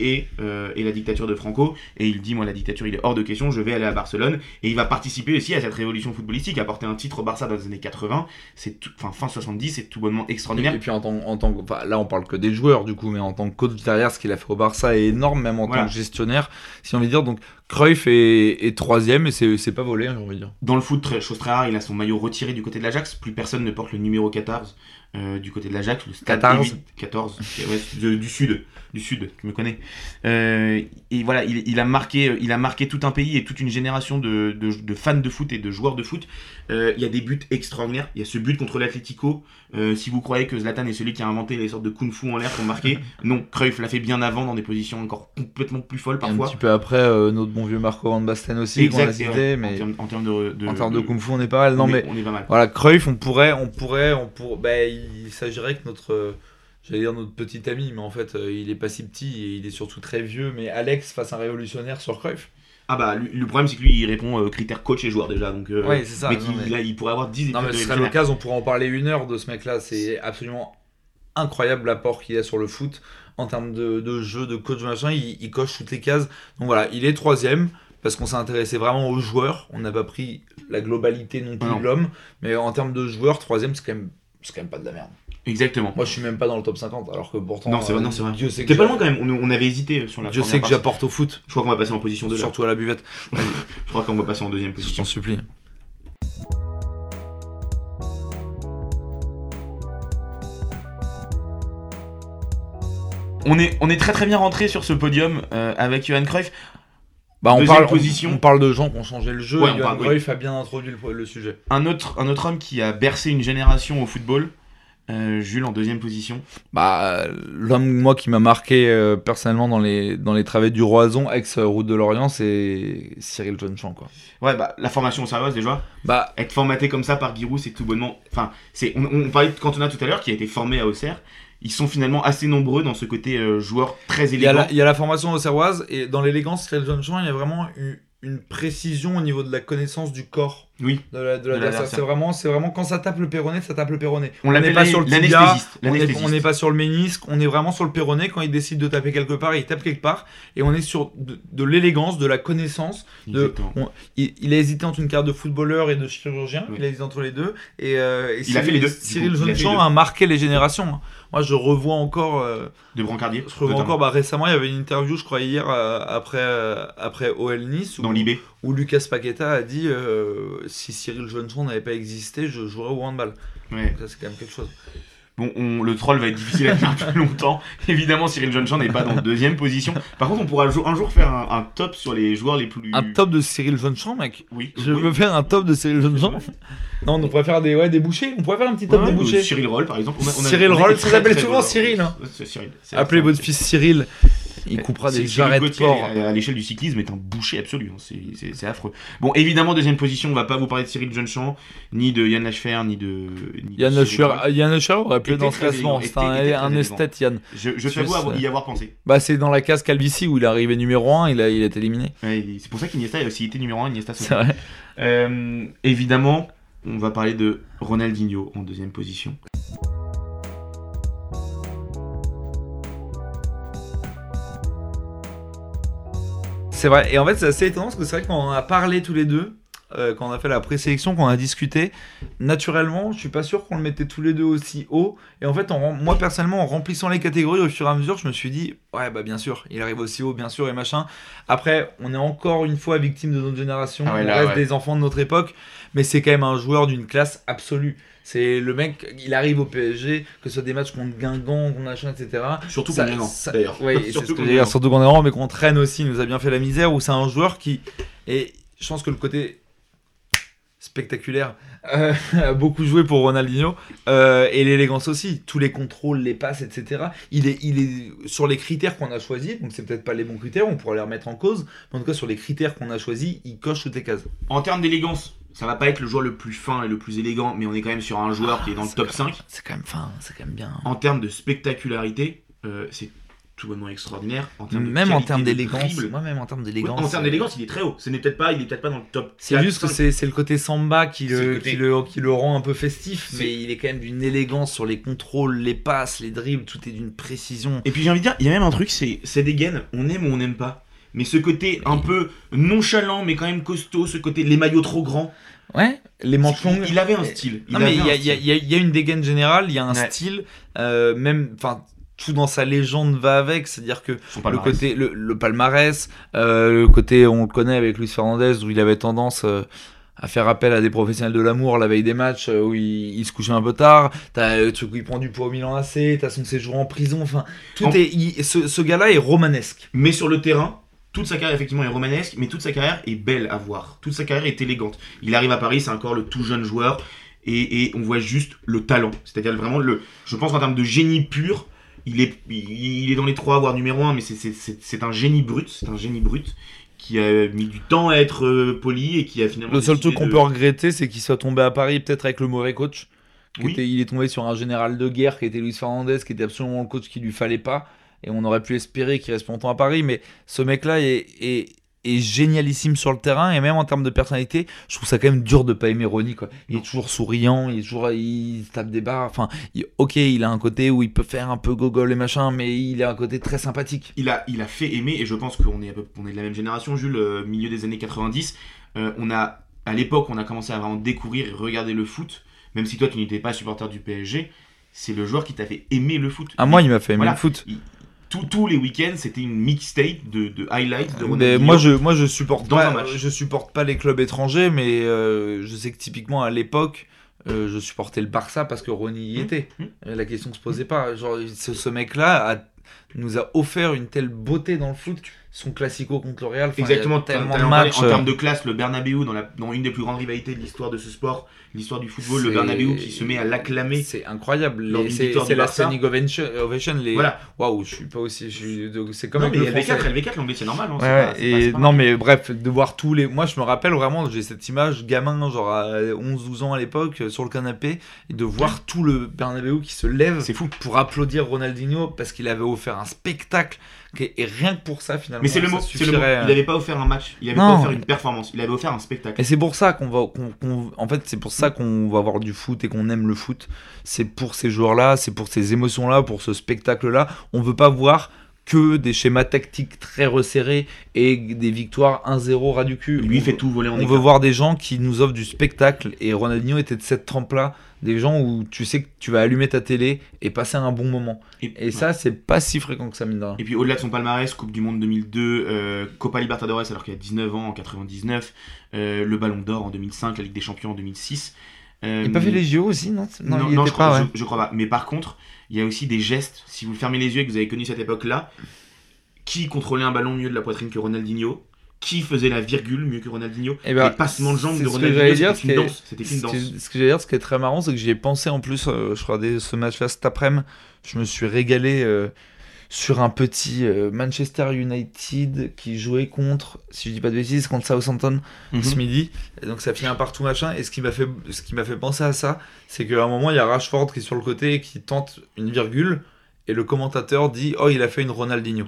et, euh, et, la dictature de Franco. Et il dit, moi, la dictature, il est hors de question, je vais aller à Barcelone. Et il va participer aussi à cette révolution footballistique, apporter un titre au Barça dans les années 80, c'est enfin fin 70, c'est tout bonnement extraordinaire. Et, puis en tant, en tant que, là, on parle que des joueurs, du coup, mais en tant que coach derrière, ce qu'il a fait au Barça est énorme, même en tant que gestionnaire, si on veut dire. Donc, Cruyff est, troisième et c'est pas volé, hein, j'ai envie de dire. Dans le foot, très, chose très rare, il a son maillot retiré du côté de l'Ajax. Plus personne ne porte le numéro 14 euh, du côté de l'Ajax. Le 14 14, du sud du Sud, tu me connais. Euh, et voilà, il, a marqué, il a marqué tout un pays et toute une génération de, fans de foot et de joueurs de foot. Euh, il y a des buts extraordinaires. Il y a ce but contre l'Atlético. Si vous croyez que Zlatan est celui qui a inventé les sortes de kung-fu en l'air pour marquer, <laughs> non, Cruyff l'a fait bien avant dans des positions encore complètement plus folles parfois. un petit peu après, notre bon vieux Marco Van Basten aussi, cité, mais en termes, de, en termes de, kung-fu, on est pas mal. Non, mais on est pas mal. Voilà, Cruyff, on pourrait, on pourrait, on pourrait. Ben, il s'agirait que notre j'allais dire notre petit ami, mais en fait, euh, il est pas si petit et il est surtout très vieux. Mais Alex face un révolutionnaire sur Cruyff. Ah bah le problème c'est que lui il répond aux critères coach et joueur déjà donc euh, ouais, c'est ça, mais, Là, il pourrait avoir 10 Non mais ce serait l'occasion on pourrait en parler une heure de ce mec là c'est absolument incroyable l'apport qu'il a sur le foot en termes de, jeu de coach machin il, il, coche toutes les cases donc voilà il est troisième parce qu'on s'est intéressé vraiment aux joueurs on n'a pas pris la globalité non plus de l'homme mais en termes de joueurs troisième c'est quand même c'est quand même pas de la merde Exactement. Moi, je suis même pas dans le top 50, alors que pourtant. Non, c'est vrai, non, c'est vrai. Dieu sait pas loin quand même. On, avait hésité sur la. Je sais que j'apporte au foot. Je crois qu'on va passer en position 2 Surtout à la buvette. <laughs> je crois qu'on va passer en deuxième position. Je t'en supplie. On est, on est très très bien rentré sur ce podium euh, avec Johan Cruyff. Bah, on, parle, position. On, parle de gens qui ont changé le jeu. Johan Cruyff a bien introduit le, le, sujet. Un autre, un autre homme qui a bercé une génération au football, euh, Jules en deuxième position. Bah, l'homme moi qui m'a marqué euh, personnellement dans les dans les travaux du Roison, ex Route de l'Orient, c'est Cyril Jeunechamp quoi. Ouais bah la formation sérieuse déjà. Bah être formaté comme ça par Giroud c'est tout bonnement. Enfin c'est on, parlait de Cantona tout à l'heure qui a été formé à Auxerre. Ils sont finalement assez nombreux dans ce côté euh, joueur très élégant. Il y, a la, formation auxerroise et dans l'élégance Cyril il y a vraiment eu une précision au niveau de la connaissance du corps. Oui. De la, c'est vraiment, c'est vraiment quand ça tape le péroné, ça tape le péroné. On n'est pas sur le tibia, on n'est pas sur le ménisque, on est vraiment sur le péroné. Quand il décide de taper quelque part, il tape quelque part, et on est sur de, l'élégance, de la connaissance. De, il, a hésité entre une carte de footballeur et de chirurgien. Il a hésité entre les deux. Et, euh, il a fait les deux. Cyril Jean a marqué les générations. Moi, je revois encore. Euh, de Brancardier. Je revois encore. Bah, récemment, il y avait une interview, je crois hier, euh, après, euh, après OL Nice. Dans l'IB. Où Lucas Paqueta a dit si Cyril Johnson n'avait pas existé, je jouerais au handball. Ouais. ça, c'est quand même quelque chose. Bon, le troll va être difficile à faire plus <laughs> longtemps. Évidemment, Cyril Jean n'est pas dans deuxième position. Par contre, on pourra un jour faire un, top sur les joueurs les plus. Un top de Cyril Jean, mec Oui. Je veux faire un top de Cyril Jean. non, on pourrait faire des, ouais, des bouchées. On pourrait faire un petit top des bouchées. Cyril Roll, par exemple. Cyril Roll, ça s'appelle souvent Cyril. Hein. Cyril. Appelez votre fils Cyril. Il coupera des jarrets de porc. À l'échelle du cyclisme est un boucher absolu. Hein. C'est affreux. Bon, évidemment, deuxième position, on va pas vous parler de Cyril Jeunechamp, ni de Yann Lachefer, ni de. Yann Lachefer aurait pu dans ce classement. C'est un, esthète, Yann. Je, je t'avoue y avoir pensé. Bah, c'est dans la case Calvici où il est arrivé numéro 1, il a, été éliminé. c'est pour ça qu'Iniesta a aussi été numéro 1, Iniesta C'est vrai. Euh, évidemment, on va parler de Ronaldinho en deuxième position. C'est vrai, et en fait c'est assez étonnant parce que c'est vrai qu'on en a parlé tous les deux, euh, quand on a fait la présélection, quand on a discuté, naturellement, je suis pas sûr qu'on le mettait tous les deux aussi haut. Et en fait, moi personnellement, en remplissant les catégories au fur et à mesure, je me suis dit, ouais, bah bien sûr, il arrive aussi haut, bien sûr, et machin. Après, on est encore une fois victime de notre génération, ah on reste des enfants de notre époque, mais c'est quand même un joueur d'une classe absolue. C'est le mec, il arrive au PSG, que ce soit des matchs contre Guingamp, contre machin, etc. <laughs> Surtout contre Guingamp, d'ailleurs. Oui, surtout contre contre mais contre Rennes aussi, il nous a bien fait la misère, où c'est un joueur qui. Et je pense que le côté spectaculaire, euh, <laughs> a beaucoup joué pour Ronaldinho, euh, et l'élégance aussi, tous les contrôles, les passes, etc. Il est, il est sur les critères qu'on a choisis, donc c'est peut-être pas les bons critères, on pourrait les remettre en cause, mais en tout cas sur les critères qu'on a choisis, il coche toutes les cases. En termes d'élégance, ça va pas être le joueur le plus fin et le plus élégant, mais on est quand même sur un joueur qui est dans le top 5. C'est quand même fin, c'est quand même bien. En termes de spectacularité, euh, c'est tout bonnement extraordinaire. En même en termes d'élégance. Moi, même en termes d'élégance. en termes d'élégance, il est très haut. Ce n'est peut-être pas, il est peut-être pas dans le top. C'est juste que c'est le côté samba qui le, qui le, qui, le, rend un peu festif, mais il est quand même d'une élégance sur les contrôles, les passes, les dribbles, tout est d'une précision. Et puis j'ai envie de dire, il y a même un truc, c'est des gaines, on aime ou on n'aime pas. Mais ce côté un peu nonchalant, mais quand même costaud, ce côté les maillots trop grands. Ouais, les manches longues. Il avait un style. Il non, mais il y, y, a une dégaine générale, il y a un style, euh, même, enfin, tout dans sa légende va avec, c'est-à-dire que le côté le, palmarès, euh, le côté on le connaît avec Luis Fernandez où il avait tendance euh, à faire appel à des professionnels de l'amour la veille des matchs où il, se couchait un peu tard, t'as le truc où il prend du poids au Milan AC, t'as son séjour en prison, enfin tout est ce, ce gars-là est romanesque. Mais sur le terrain, toute sa carrière effectivement est romanesque, mais toute sa carrière est belle à voir. Toute sa carrière est élégante. Il arrive à Paris, c'est encore le tout jeune joueur. Et, et on voit juste le talent. C'est-à-dire vraiment le. Je pense qu'en termes de génie pur, il est, il est dans les trois, voire numéro un, mais c'est un génie brut, c'est un génie brut qui a mis du temps à être euh, poli et qui a finalement. Le seul truc qu'on peut regretter, c'est qu'il soit tombé à Paris peut-être avec le mauvais coach. il est tombé sur un général de guerre qui était Luis Fernandez, qui était absolument le coach qu'il lui fallait pas. Et on aurait pu espérer qu'il reste longtemps à Paris, mais ce mec-là est est génialissime sur le terrain et même en termes de personnalité, je trouve ça quand même dur de pas aimer Ronnie quoi. Il est toujours souriant, il est toujours il tape des barres, enfin OK, il a un côté où il peut faire un peu gogol et machin mais il a un côté très sympathique. Il a il a fait aimer et je pense qu'on est on est de la même génération Jules euh, milieu des années 90, euh, on a à l'époque, on a commencé à vraiment découvrir et regarder le foot, même si toi tu n'étais pas supporter du PSG, c'est le joueur qui t'a fait aimer le foot. Ah moi il m'a fait aimer le foot tous les week-ends, c'était une mixtape de, de highlights de mais moi je moi je supporte pas je supporte pas les clubs étrangers mais euh, je sais que typiquement à l'époque euh, je supportais le Barça parce que Ronnie y mmh. était. Mmh. La question se posait pas. Genre, ce, ce mec-là nous a offert une telle beauté dans le foot son classico contre le Real. Exactement, tellement de matchs. En termes euh. de classe, le Bernabeu, dans, la, dans une des plus grandes rivalités de l'histoire de ce sport, l'histoire du football, le Bernabeu qui se met à l'acclamer. C'est incroyable. C'est la standing ovation. Les... Voilà. Waouh, je suis pas aussi. C'est comme non, mais LV4, LV4, l'anglais, c'est normal. Hein, et non, mais bref, de voir tous les. Moi, je me rappelle vraiment, j'ai cette image, gamin, genre à 11-12 ans à l'époque, sur le canapé, et de voir tout le Bernabeu qui se lève. C'est fou. Pour applaudir Ronaldinho parce qu'il avait offert un spectacle et rien que pour ça, finalement. Mais c'est le mot. Il n'avait pas offert un match. Il n'avait pas offert une performance. Il avait offert un spectacle. Et c'est pour ça qu'on va. en fait, c'est pour ça qu'on va voir du foot et qu'on aime le foot. C'est pour ces joueurs-là, c'est pour ces émotions-là, pour ce spectacle-là. On veut pas voir que des schémas tactiques très resserrés et des victoires 1-0 ras du cul. Lui, il fait tout voler en On veut voir des gens qui nous offrent du spectacle et Ronaldinho était de cette trempe-là des gens où tu sais que tu vas allumer ta télé et passer un bon moment. Et, ça, c'est pas si fréquent que ça, mine Et puis au-delà de son palmarès, Coupe du Monde 2002, euh, Copa Libertadores alors qu'il a 19 ans en 99, euh, le Ballon d'Or en 2005, la Ligue des Champions en 2006. Euh, il n'a pas fait les JO aussi, non? Non, non, je, crois, je, crois pas. Mais par contre, il y a aussi des gestes. Si vous fermez les yeux et que vous avez connu cette époque-là, qui contrôlait un ballon mieux de la poitrine que Ronaldinho? Qui faisait la virgule mieux que Ronaldinho et, eh ben, passement de jambes de Ronaldinho c'était une, danse c'était une danse. ce que j'allais dire ce qui est très marrant c'est que j'y ai pensé en plus euh, je regardais ce match là cet après-midi. Je me suis régalé euh, sur un petit euh, Manchester United qui jouait contre si je dis pas de bêtises contre Southampton mm ce midi. Et donc ça finit un partout machin. Et ce qui m'a fait ce qui m'a fait penser à ça c'est qu'à un moment il y a Rashford qui est sur le côté et qui tente une virgule. Et le commentateur dit oh il a fait une Ronaldinho.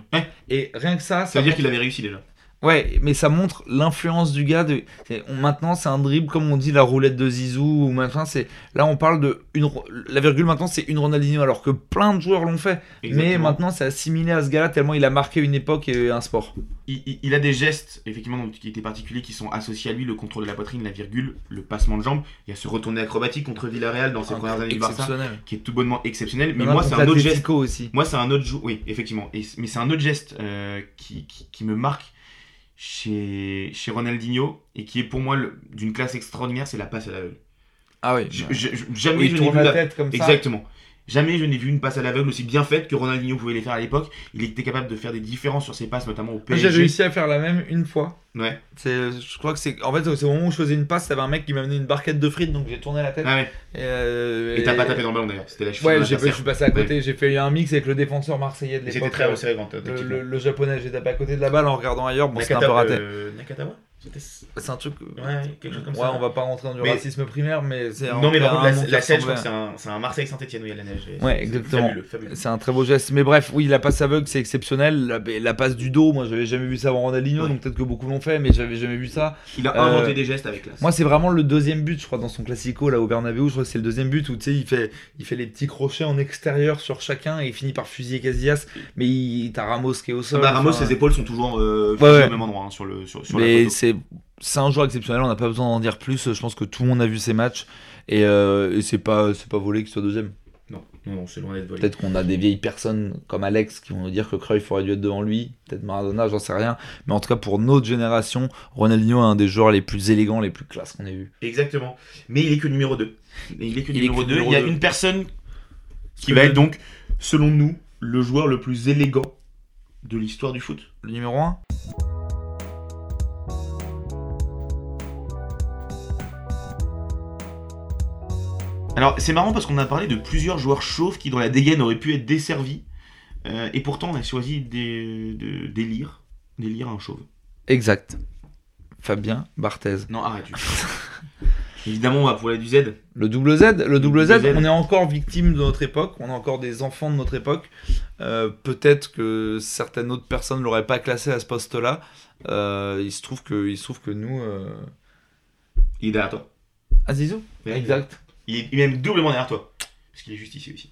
Et rien que ça ça, veut dire qu'il avait réussi déjà Ouais, mais ça montre l'influence du gars. De... Maintenant, c'est un dribble, comme on dit, la roulette de Zizou. Ou maintenant, c'est là, on parle de une la virgule. Maintenant, c'est une Ronaldinho, alors que plein de joueurs l'ont fait. Mais maintenant, c'est assimilé à ce gars-là tellement il a marqué une époque et un sport. Il, a des gestes, effectivement, qui étaient particuliers, qui sont associés à lui le contrôle de la poitrine, la virgule, le passement de jambes. Il y a ce retourné acrobatique contre Villarreal dans ses premières années du Barça, qui est tout bonnement exceptionnel. Mais, moi, c'est un autre geste. Aussi. Moi, c'est un autre Oui, effectivement. mais c'est un autre geste euh, qui, qui me marque chez, chez Ronaldinho et qui est pour moi d'une classe extraordinaire, c'est la passe à l'aveugle. Ah oui. jamais je n'ai vu la tête comme ça. Exactement. Jamais je n'ai vu une passe à l'aveugle aussi bien faite que Ronaldinho pouvait les faire à l'époque. Il était capable de faire des différences sur ses passes, notamment au PSG. J'ai réussi à faire la même une fois. Ouais. Je crois que c'est. En fait, c'est au moment où je faisais une passe, t'avais un mec qui m'a amené une barquette de frites, donc j'ai tourné la tête. Ah ouais. Et euh, t'as pas tapé dans le ballon d'ailleurs. C'était la Ouais, je suis passé à côté. J'ai fait un mix avec le défenseur marseillais de l'époque. C'était très resserré quand le, le, japonais, j'ai tapé à côté de la balle en regardant ailleurs. Bon, c'était un peu raté. Euh, Nakatawa c'est un truc. Ouais, quelque chose comme ouais, on va pas rentrer dans du racisme primaire, mais c'est Non, mais par contre, la, scène, je crois que c'est un, Marseille-Saint-Etienne où il y a la neige. Ouais, exactement. C'est un très beau geste. Mais bref, oui, la passe aveugle, c'est exceptionnel. La, passe du dos, moi, j'avais jamais vu ça avant Ronaldinho, donc peut-être que beaucoup l'ont fait, mais j'avais jamais vu ça. Il a inventé euh, des gestes avec classe. Moi, c'est vraiment le deuxième but, je crois, dans son classico, là, au Bernabeu. Je crois que c'est le deuxième but où, tu sais, il fait, il fait les petits crochets en extérieur sur chacun et il finit par fusiller Casillas. Mais il, t'as Ramos qui est au sol. Bah, Ramos, ses épaules sont toujours euh, au même endroit hein, sur, le, sur, sur mais c'est un joueur exceptionnel, on n'a pas besoin d'en dire plus. Je pense que tout le monde a vu ses matchs et, euh, c'est pas c'est pas volé qu'il soit deuxième. Non, non, c'est loin d'être volé. Peut-être qu'on a des vieilles personnes comme Alex qui vont nous dire que Cruyff aurait dû être devant lui, peut-être Maradona, j'en sais rien. Mais en tout cas, pour notre génération, Ronaldinho est un des joueurs les plus élégants, les plus classes qu'on ait vu. Exactement. Mais il est que numéro 2. Il est que numéro 2. Il y a une personne qui va être donc, selon nous, le joueur le plus élégant de l'histoire du foot. Le numéro 1 Alors c'est marrant parce qu'on a parlé de plusieurs joueurs chauves qui dans la dégaine auraient pu être desservis. Euh, et pourtant on a choisi d'élire des, un chauve. Exact. Fabien Barthez. Non arrête. <laughs> Évidemment, on va pour la du Z. Le double Z, le double Z, on est encore victime de notre époque, on est encore des enfants de notre époque. Euh, peut-être que certaines autres personnes ne l'auraient pas classé à ce poste-là. Euh, il, se trouve que, il se trouve que nous. Il est derrière toi. Azizou Exact. Il est même doublement derrière toi. Parce qu'il est justicier aussi.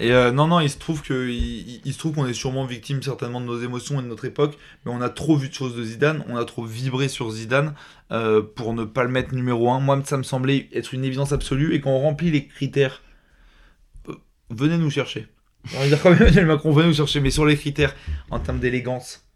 Et euh, non, non, il se trouve que il, se trouve qu'on est sûrement victime certainement de nos émotions et de notre époque, mais on a trop vu de choses de Zidane, on a trop vibré sur Zidane euh, pour ne pas le mettre numéro 1. Moi, ça me semblait être une évidence absolue et qu'on remplit les critères. Euh, venez nous chercher. On va dire quand même <laughs> Emmanuel Macron, venez nous chercher, mais sur les critères en termes d'élégance,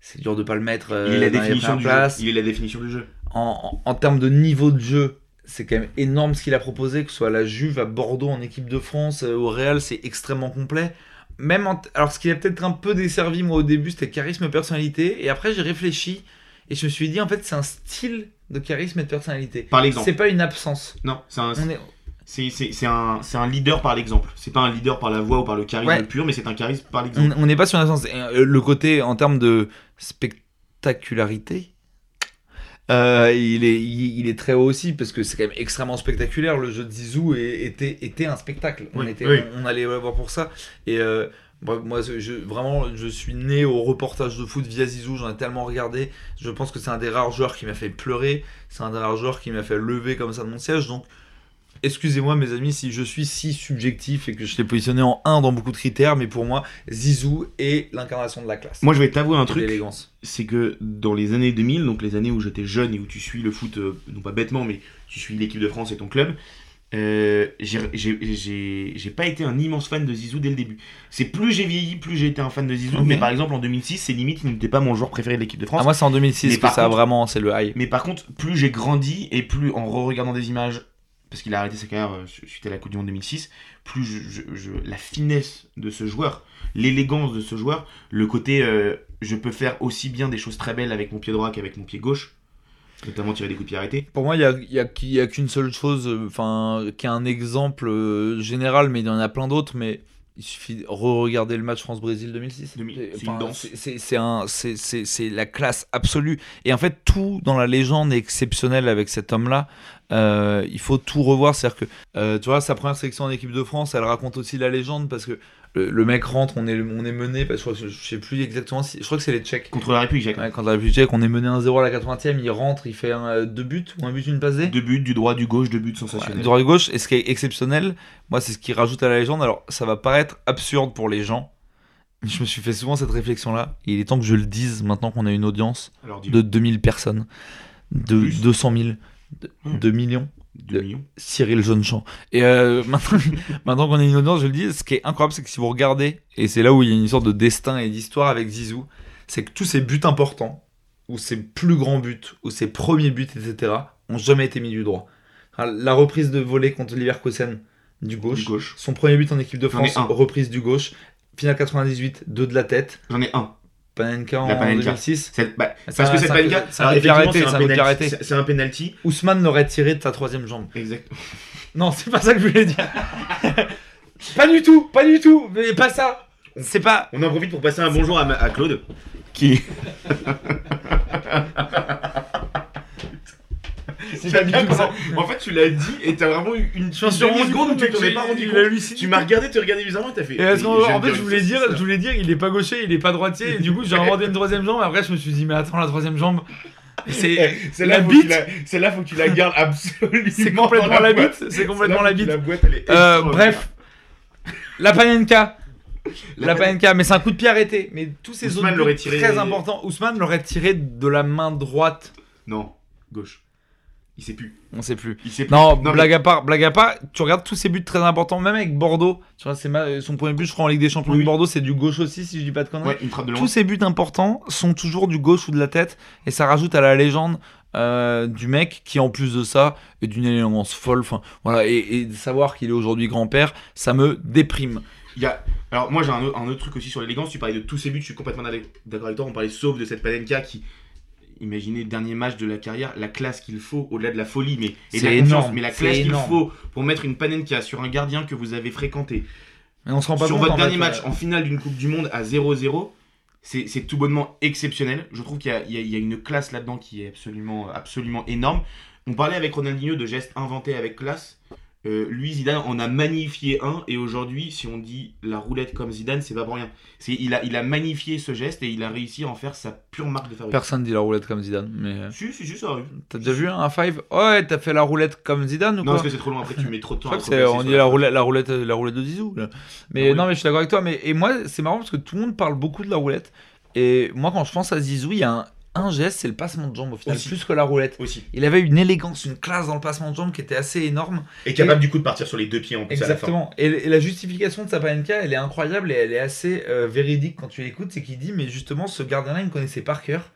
c'est dur de pas le mettre. il, est la définition du jeu. il est la définition du jeu. En, en, en termes de niveau de jeu, c'est quand même énorme ce qu'il a proposé, que ce soit à la Juve, à Bordeaux, en équipe de France, euh, au Real, c'est extrêmement complet. Même Alors, ce qui a peut-être un peu desservi, moi, au début, c'était charisme et personnalité. Et après, j'ai réfléchi et je me suis dit, en fait, c'est un style de charisme et de personnalité. Par l'exemple. C'est pas une absence. Non, c'est un. C'est un, un, leader par l'exemple. C'est pas un leader par la voix ou par le charisme pur, mais c'est un charisme par l'exemple. On n'est pas sur une absence. Euh, le côté, en termes de spectacularité, euh, il, est, il, est très haut aussi parce que c'est quand même extrêmement spectaculaire. Le jeu de Zizou était, était un spectacle. on, était, On, allait voir pour ça. Et euh, moi, je, vraiment, je suis né au reportage de foot via Zizou. J'en ai tellement regardé. Je pense que c'est un des rares joueurs qui m'a fait pleurer. C'est un des rares joueurs qui m'a fait lever comme ça de mon siège. Donc, excusez-moi mes amis si je suis si subjectif et que je l'ai positionné en 1 dans beaucoup de critères, mais pour moi, Zizou est l'incarnation de la classe. Moi je vais t'avouer un truc, c'est que dans les années 2000, donc les années où j'étais jeune et où tu suis le foot, euh, non pas bêtement, mais tu suis l'équipe de France et ton club, euh, j'ai pas été un immense fan de Zizou dès le début. C'est plus j'ai vieilli, plus j'ai été un fan de Zizou. Mais par exemple en 2006, c'est limite, il n'était pas mon joueur préféré de l'équipe de France. Ah, moi c'est en 2006 que ça vraiment, c'est le high. Mais par contre, plus j'ai grandi et plus en re-regardant des images parce qu'il a arrêté sa carrière euh, suite à la Coupe du Monde 2006, plus je, la finesse de ce joueur, l'élégance de ce joueur, le côté euh, je peux faire aussi bien des choses très belles avec mon pied droit qu'avec mon pied gauche, notamment tirer des coups de pied arrêtés. Pour moi, il n'y a, a, a qu'une seule chose, euh, enfin, qui est un exemple général, mais il y en a plein d'autres, mais il suffit de re-regarder le match France-Brésil 2006. C'est la classe absolue. Et en fait, tout dans la légende est exceptionnel avec cet homme-là. Euh, il faut tout revoir. C'est-à-dire que, euh, tu vois, sa première sélection en équipe de France, elle raconte aussi la légende parce que le, mec rentre, on est, on est mené, parce que je, sais plus exactement, si, je crois que c'est les Tchèques. Contre la République tchèque. Ouais, contre la République tchèque, on est mené 1-0 à la 80e, il rentre, il fait un, deux buts ou un but, une passe Deux buts, du droit, du gauche, deux buts sensationnels. du droit, du gauche, et ce qui est exceptionnel, moi c'est ce qui rajoute à la légende, alors ça va paraître absurde pour les gens, je me suis fait souvent cette réflexion-là, il est temps que je le dise maintenant qu'on a une audience de 2000 personnes, de 200 000, de, 2 millions. De millions. Cyril Jeunechamp. Et euh, <laughs> maintenant, qu'on a une audience, je le dis, ce qui est incroyable, c'est que si vous regardez, et c'est là où il y a une sorte de destin et d'histoire avec Zizou, c'est que tous ces buts importants, ou ses plus grands buts, ou ses premiers buts, etc., ont jamais été mis du droit. La reprise de volée contre Leverkusen du gauche. du gauche. Son premier but en équipe de France, reprise du gauche. Finale 98, deux de la tête. J'en ai un. Panenka en 2006. Bah, parce que cette Panenka, c'est un, c'est un penalty. Ousmane l'aurait tiré de ta troisième jambe. Exactement. <laughs> Non, c'est pas ça que je voulais dire. <laughs> pas du tout, pas du tout, mais pas ça. C'est pas. On en profite pour passer un bonjour à, à Claude, qui? <laughs> <laughs> En fait, tu l'as dit et t'as vraiment eu une, seconde où tu t'en es pas rendu compte. Tu m'as regardé, tu regardé bizarrement et t'as fait. en fait, je voulais dire, je voulais dire, il est pas gaucher, il est pas droitier. Et du coup, j'ai inventé une troisième jambe. Après, je me suis dit, mais attends, la troisième jambe. C'est <laughs> eh, la bite. C'est là, faut que tu la gardes absolument. C'est complètement la bite. C'est complètement la bite. Euh, bref, la Panenka. La Panenka, mais c'est un coup de pied arrêté. Mais tous ces autres tiré... très importants. Ousmane l'aurait tiré de la main droite. Non, gauche. Il sait plus. On sait plus. Non, blague à part, blague à part, tu regardes tous ces buts très importants, même avec Bordeaux. Tu vois, c'est son premier but, je crois, en Ligue des Champions de Bordeaux, c'est du gauche aussi, si je dis pas de conneries. Tous ces buts importants sont toujours du gauche ou de la tête, et ça rajoute à la légende euh, du mec qui, en plus de ça, est d'une élégance folle. Enfin, voilà, et, de savoir qu'il est aujourd'hui grand-père, ça me déprime. Il y a... Alors, moi, j'ai un, un, autre truc aussi sur l'élégance. Tu parlais de tous ces buts, je suis complètement d'accord avec toi. On parlait sauf de cette Panenka qui imaginez dernier match de la carrière, la classe qu'il faut, au-delà de la folie, mais, et la énorme, mais la classe qu'il faut pour mettre une Panenka sur un gardien que vous avez fréquenté. Mais on se rend pas sur votre dernier match euh, en finale d'une Coupe du Monde à 0-0, c'est tout bonnement exceptionnel. Je trouve qu'il y, y, a une classe là-dedans qui est absolument, absolument énorme. On parlait avec Ronaldinho de gestes inventés avec classe. Euh, lui, Zidane, en a magnifié un, et aujourd'hui, si on dit la roulette comme Zidane, c'est pas pour rien. C'est, il, a, il a magnifié ce geste et il a réussi à en faire sa pure marque de fabrique. Personne dit la roulette comme Zidane, mais. Euh, si, si, si, ça arrive. T'as déjà vu un five? Ouais, t'as fait la roulette comme Zidane ou non, quoi? Non, parce que c'est trop long, après tu mets trop de temps à On dit la roulette, la, roulette, la roulette de Zizou. Mais non, mais je suis d'accord avec toi. Mais, et moi, c'est marrant parce que tout le monde parle beaucoup de la roulette. Et moi, quand je pense à Zizou, il y a un, un geste, c'est le passement de jambe au final, plus que la roulette. Aussi. Il avait une élégance, une classe dans le passement de jambe qui était assez énorme. Et capable du coup de partir sur les deux pieds en plus Exactement. Et, la justification de Sapanenka, elle est incroyable et elle est assez euh, véridique quand tu l'écoutes. C'est qu'il dit, mais justement, ce gardien-là, il me connaissait par cœur.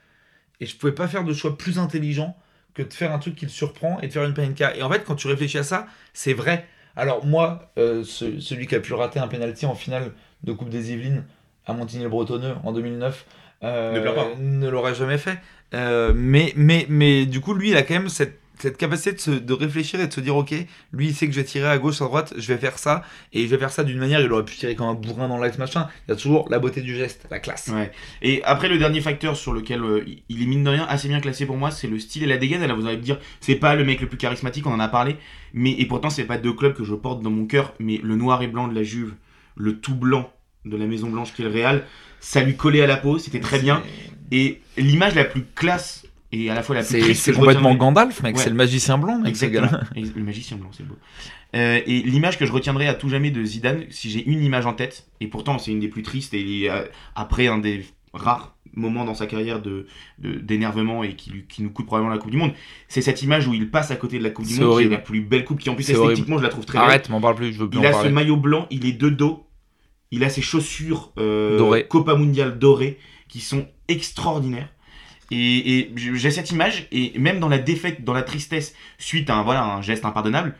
Et je pouvais pas faire de choix plus intelligent que de faire un truc qui le surprend et de faire une Panenka. Et en fait, quand tu réfléchis à ça, c'est vrai. Alors moi, euh, celui qui a pu rater un penalty en finale de Coupe des Yvelines à Montigny-le-Bretonneux en 2009, euh, ne l'aurait jamais fait. Euh, mais, mais, mais du coup, lui, il a quand même cette, cette capacité de, se, de, réfléchir et de se dire ok, lui, il sait que je vais tirer à gauche, à droite, je vais faire ça, et je vais faire ça d'une manière, il aurait pu tirer comme un bourrin dans l'axe machin. Il y a toujours la beauté du geste, la classe. Ouais. Et après, le dernier facteur sur lequel euh, il est mine de rien assez bien classé pour moi, c'est le style et la dégaine. Alors vous allez me dire, c'est pas le mec le plus charismatique, on en a parlé, mais et pourtant, c'est pas deux clubs que je porte dans mon cœur, mais le noir et blanc de la Juve, le tout blanc de la Maison Blanche qui est le Real ça lui collait à la peau, c'était très bien. Et l'image la plus classe et à la fois la plus C'est complètement Gandalf, mec, c'est le magicien blanc, mec. Exactement. le magicien blanc, c'est beau. Euh, et l'image que je retiendrai à tout jamais de Zidane, si j'ai une image en tête, et pourtant c'est une des plus tristes, et il est euh, après un des rares moments dans sa carrière de d'énervement et qui, qui, nous coûte probablement la Coupe du Monde, c'est cette image où il passe à côté de la Coupe du Monde, qui est la plus belle coupe, qui en plus esthétiquement je la trouve très Arrête, m'en parle plus, je veux plus Il a ce maillot blanc, il est de dos, il a ses chaussures euh, Copa Mundial dorées qui sont extraordinaires. Et, j'ai cette image, et même dans la défaite, dans la tristesse, suite à un, voilà, un geste impardonnable,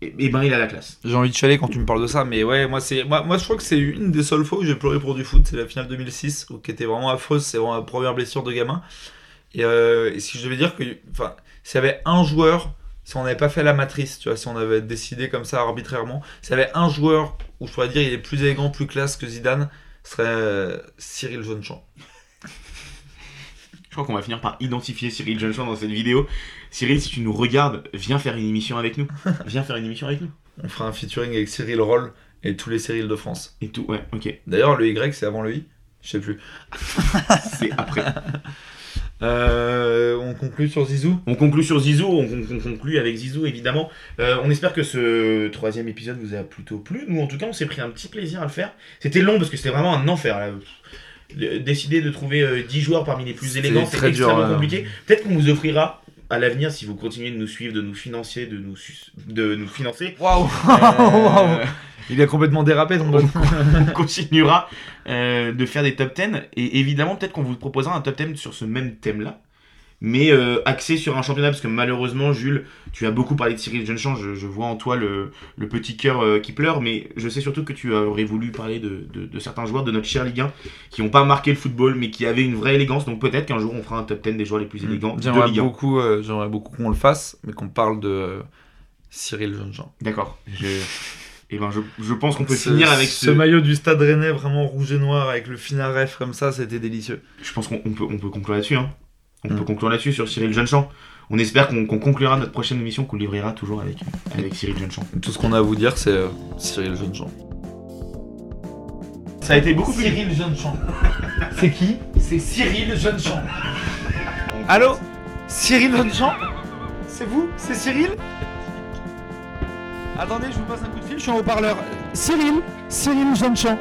et, ben il a la classe. J'ai envie de chialer quand tu me parles de ça, mais ouais, moi, c'est, moi, moi je crois que c'est une des seules fois où j'ai pleuré pour du foot, c'est la finale 2006, qui était vraiment affreuse, c'est vraiment la première blessure de gamin. Et, euh, et si je devais dire que, enfin, s'il y avait un joueur si on n'avait pas fait la matrice, tu vois, si on avait décidé comme ça arbitrairement, s'il y avait un joueur où je pourrais dire il est plus élégant, plus classe que Zidane, ce serait euh, Cyril Jeunechamp. Je crois qu'on va finir par identifier Cyril Jeunechamp dans cette vidéo. Cyril, si tu nous regardes, viens faire une émission avec nous. <laughs> Viens faire une émission avec nous. On fera un featuring avec Cyril Roll et tous les Cyril de France. Et tout, ouais, ok. D'ailleurs, le Y, c'est avant le I Je sais plus. <laughs> c'est après. <laughs> Euh, on conclut sur Zizou On conclut sur Zizou, on, conclut avec Zizou évidemment. Euh, on espère que ce troisième épisode vous a plutôt plu. Nous en tout cas on s'est pris un petit plaisir à le faire. C'était long parce que c'était vraiment un enfer. Décider de trouver 10 joueurs parmi les plus élégants, c'est extrêmement compliqué. Peut-être qu'on vous offrira à l'avenir, si vous continuez de nous suivre, de nous financer, de nous, de nous financer. Waouh. euh, <laughs> Il a complètement dérapé donc <laughs> on, continuera euh, de faire des top 10 et évidemment peut-être qu'on vous proposera un top 10 sur ce même thème là mais euh, axé sur un championnat, parce que malheureusement, Jules, tu as beaucoup parlé de Cyril Jeunechamp, je, je vois en toi le, petit cœur euh, qui pleure, mais je sais surtout que tu aurais voulu parler de, certains joueurs de notre cher Ligue 1 qui n'ont pas marqué le football, mais qui avaient une vraie élégance, donc peut-être qu'un jour on fera un top 10 des joueurs les plus mmh. élégants j'aimerais de Ligue 1. Beaucoup, euh, j'aimerais beaucoup qu'on le fasse, mais qu'on parle de Cyril Jeunechamp. D'accord. Je... Et eh ben je, pense qu'on peut finir avec ce... maillot du Stade Rennais vraiment rouge et noir avec le finaref comme ça, c'était délicieux. Je pense qu'on peut, on peut conclure là-dessus. Hein. On peut mm. conclure là-dessus sur Cyril Jeunechamp. On espère qu'on conclura notre prochaine émission, qu'on livrera toujours avec, avec Cyril Jeunechamp. Tout ce qu'on a à vous dire, c'est euh, Cyril Jeunechamp. Ça a été beaucoup plus. Cyril Jeunechamp. <laughs> c'est qui? C'est Cyril Jeunechamp. Allô? Cyril Jeunechamp C'est vous? C'est Cyril? Attendez, je vous passe un coup de fil, je suis en haut-parleur. Cyril? Cyril Jeunechamp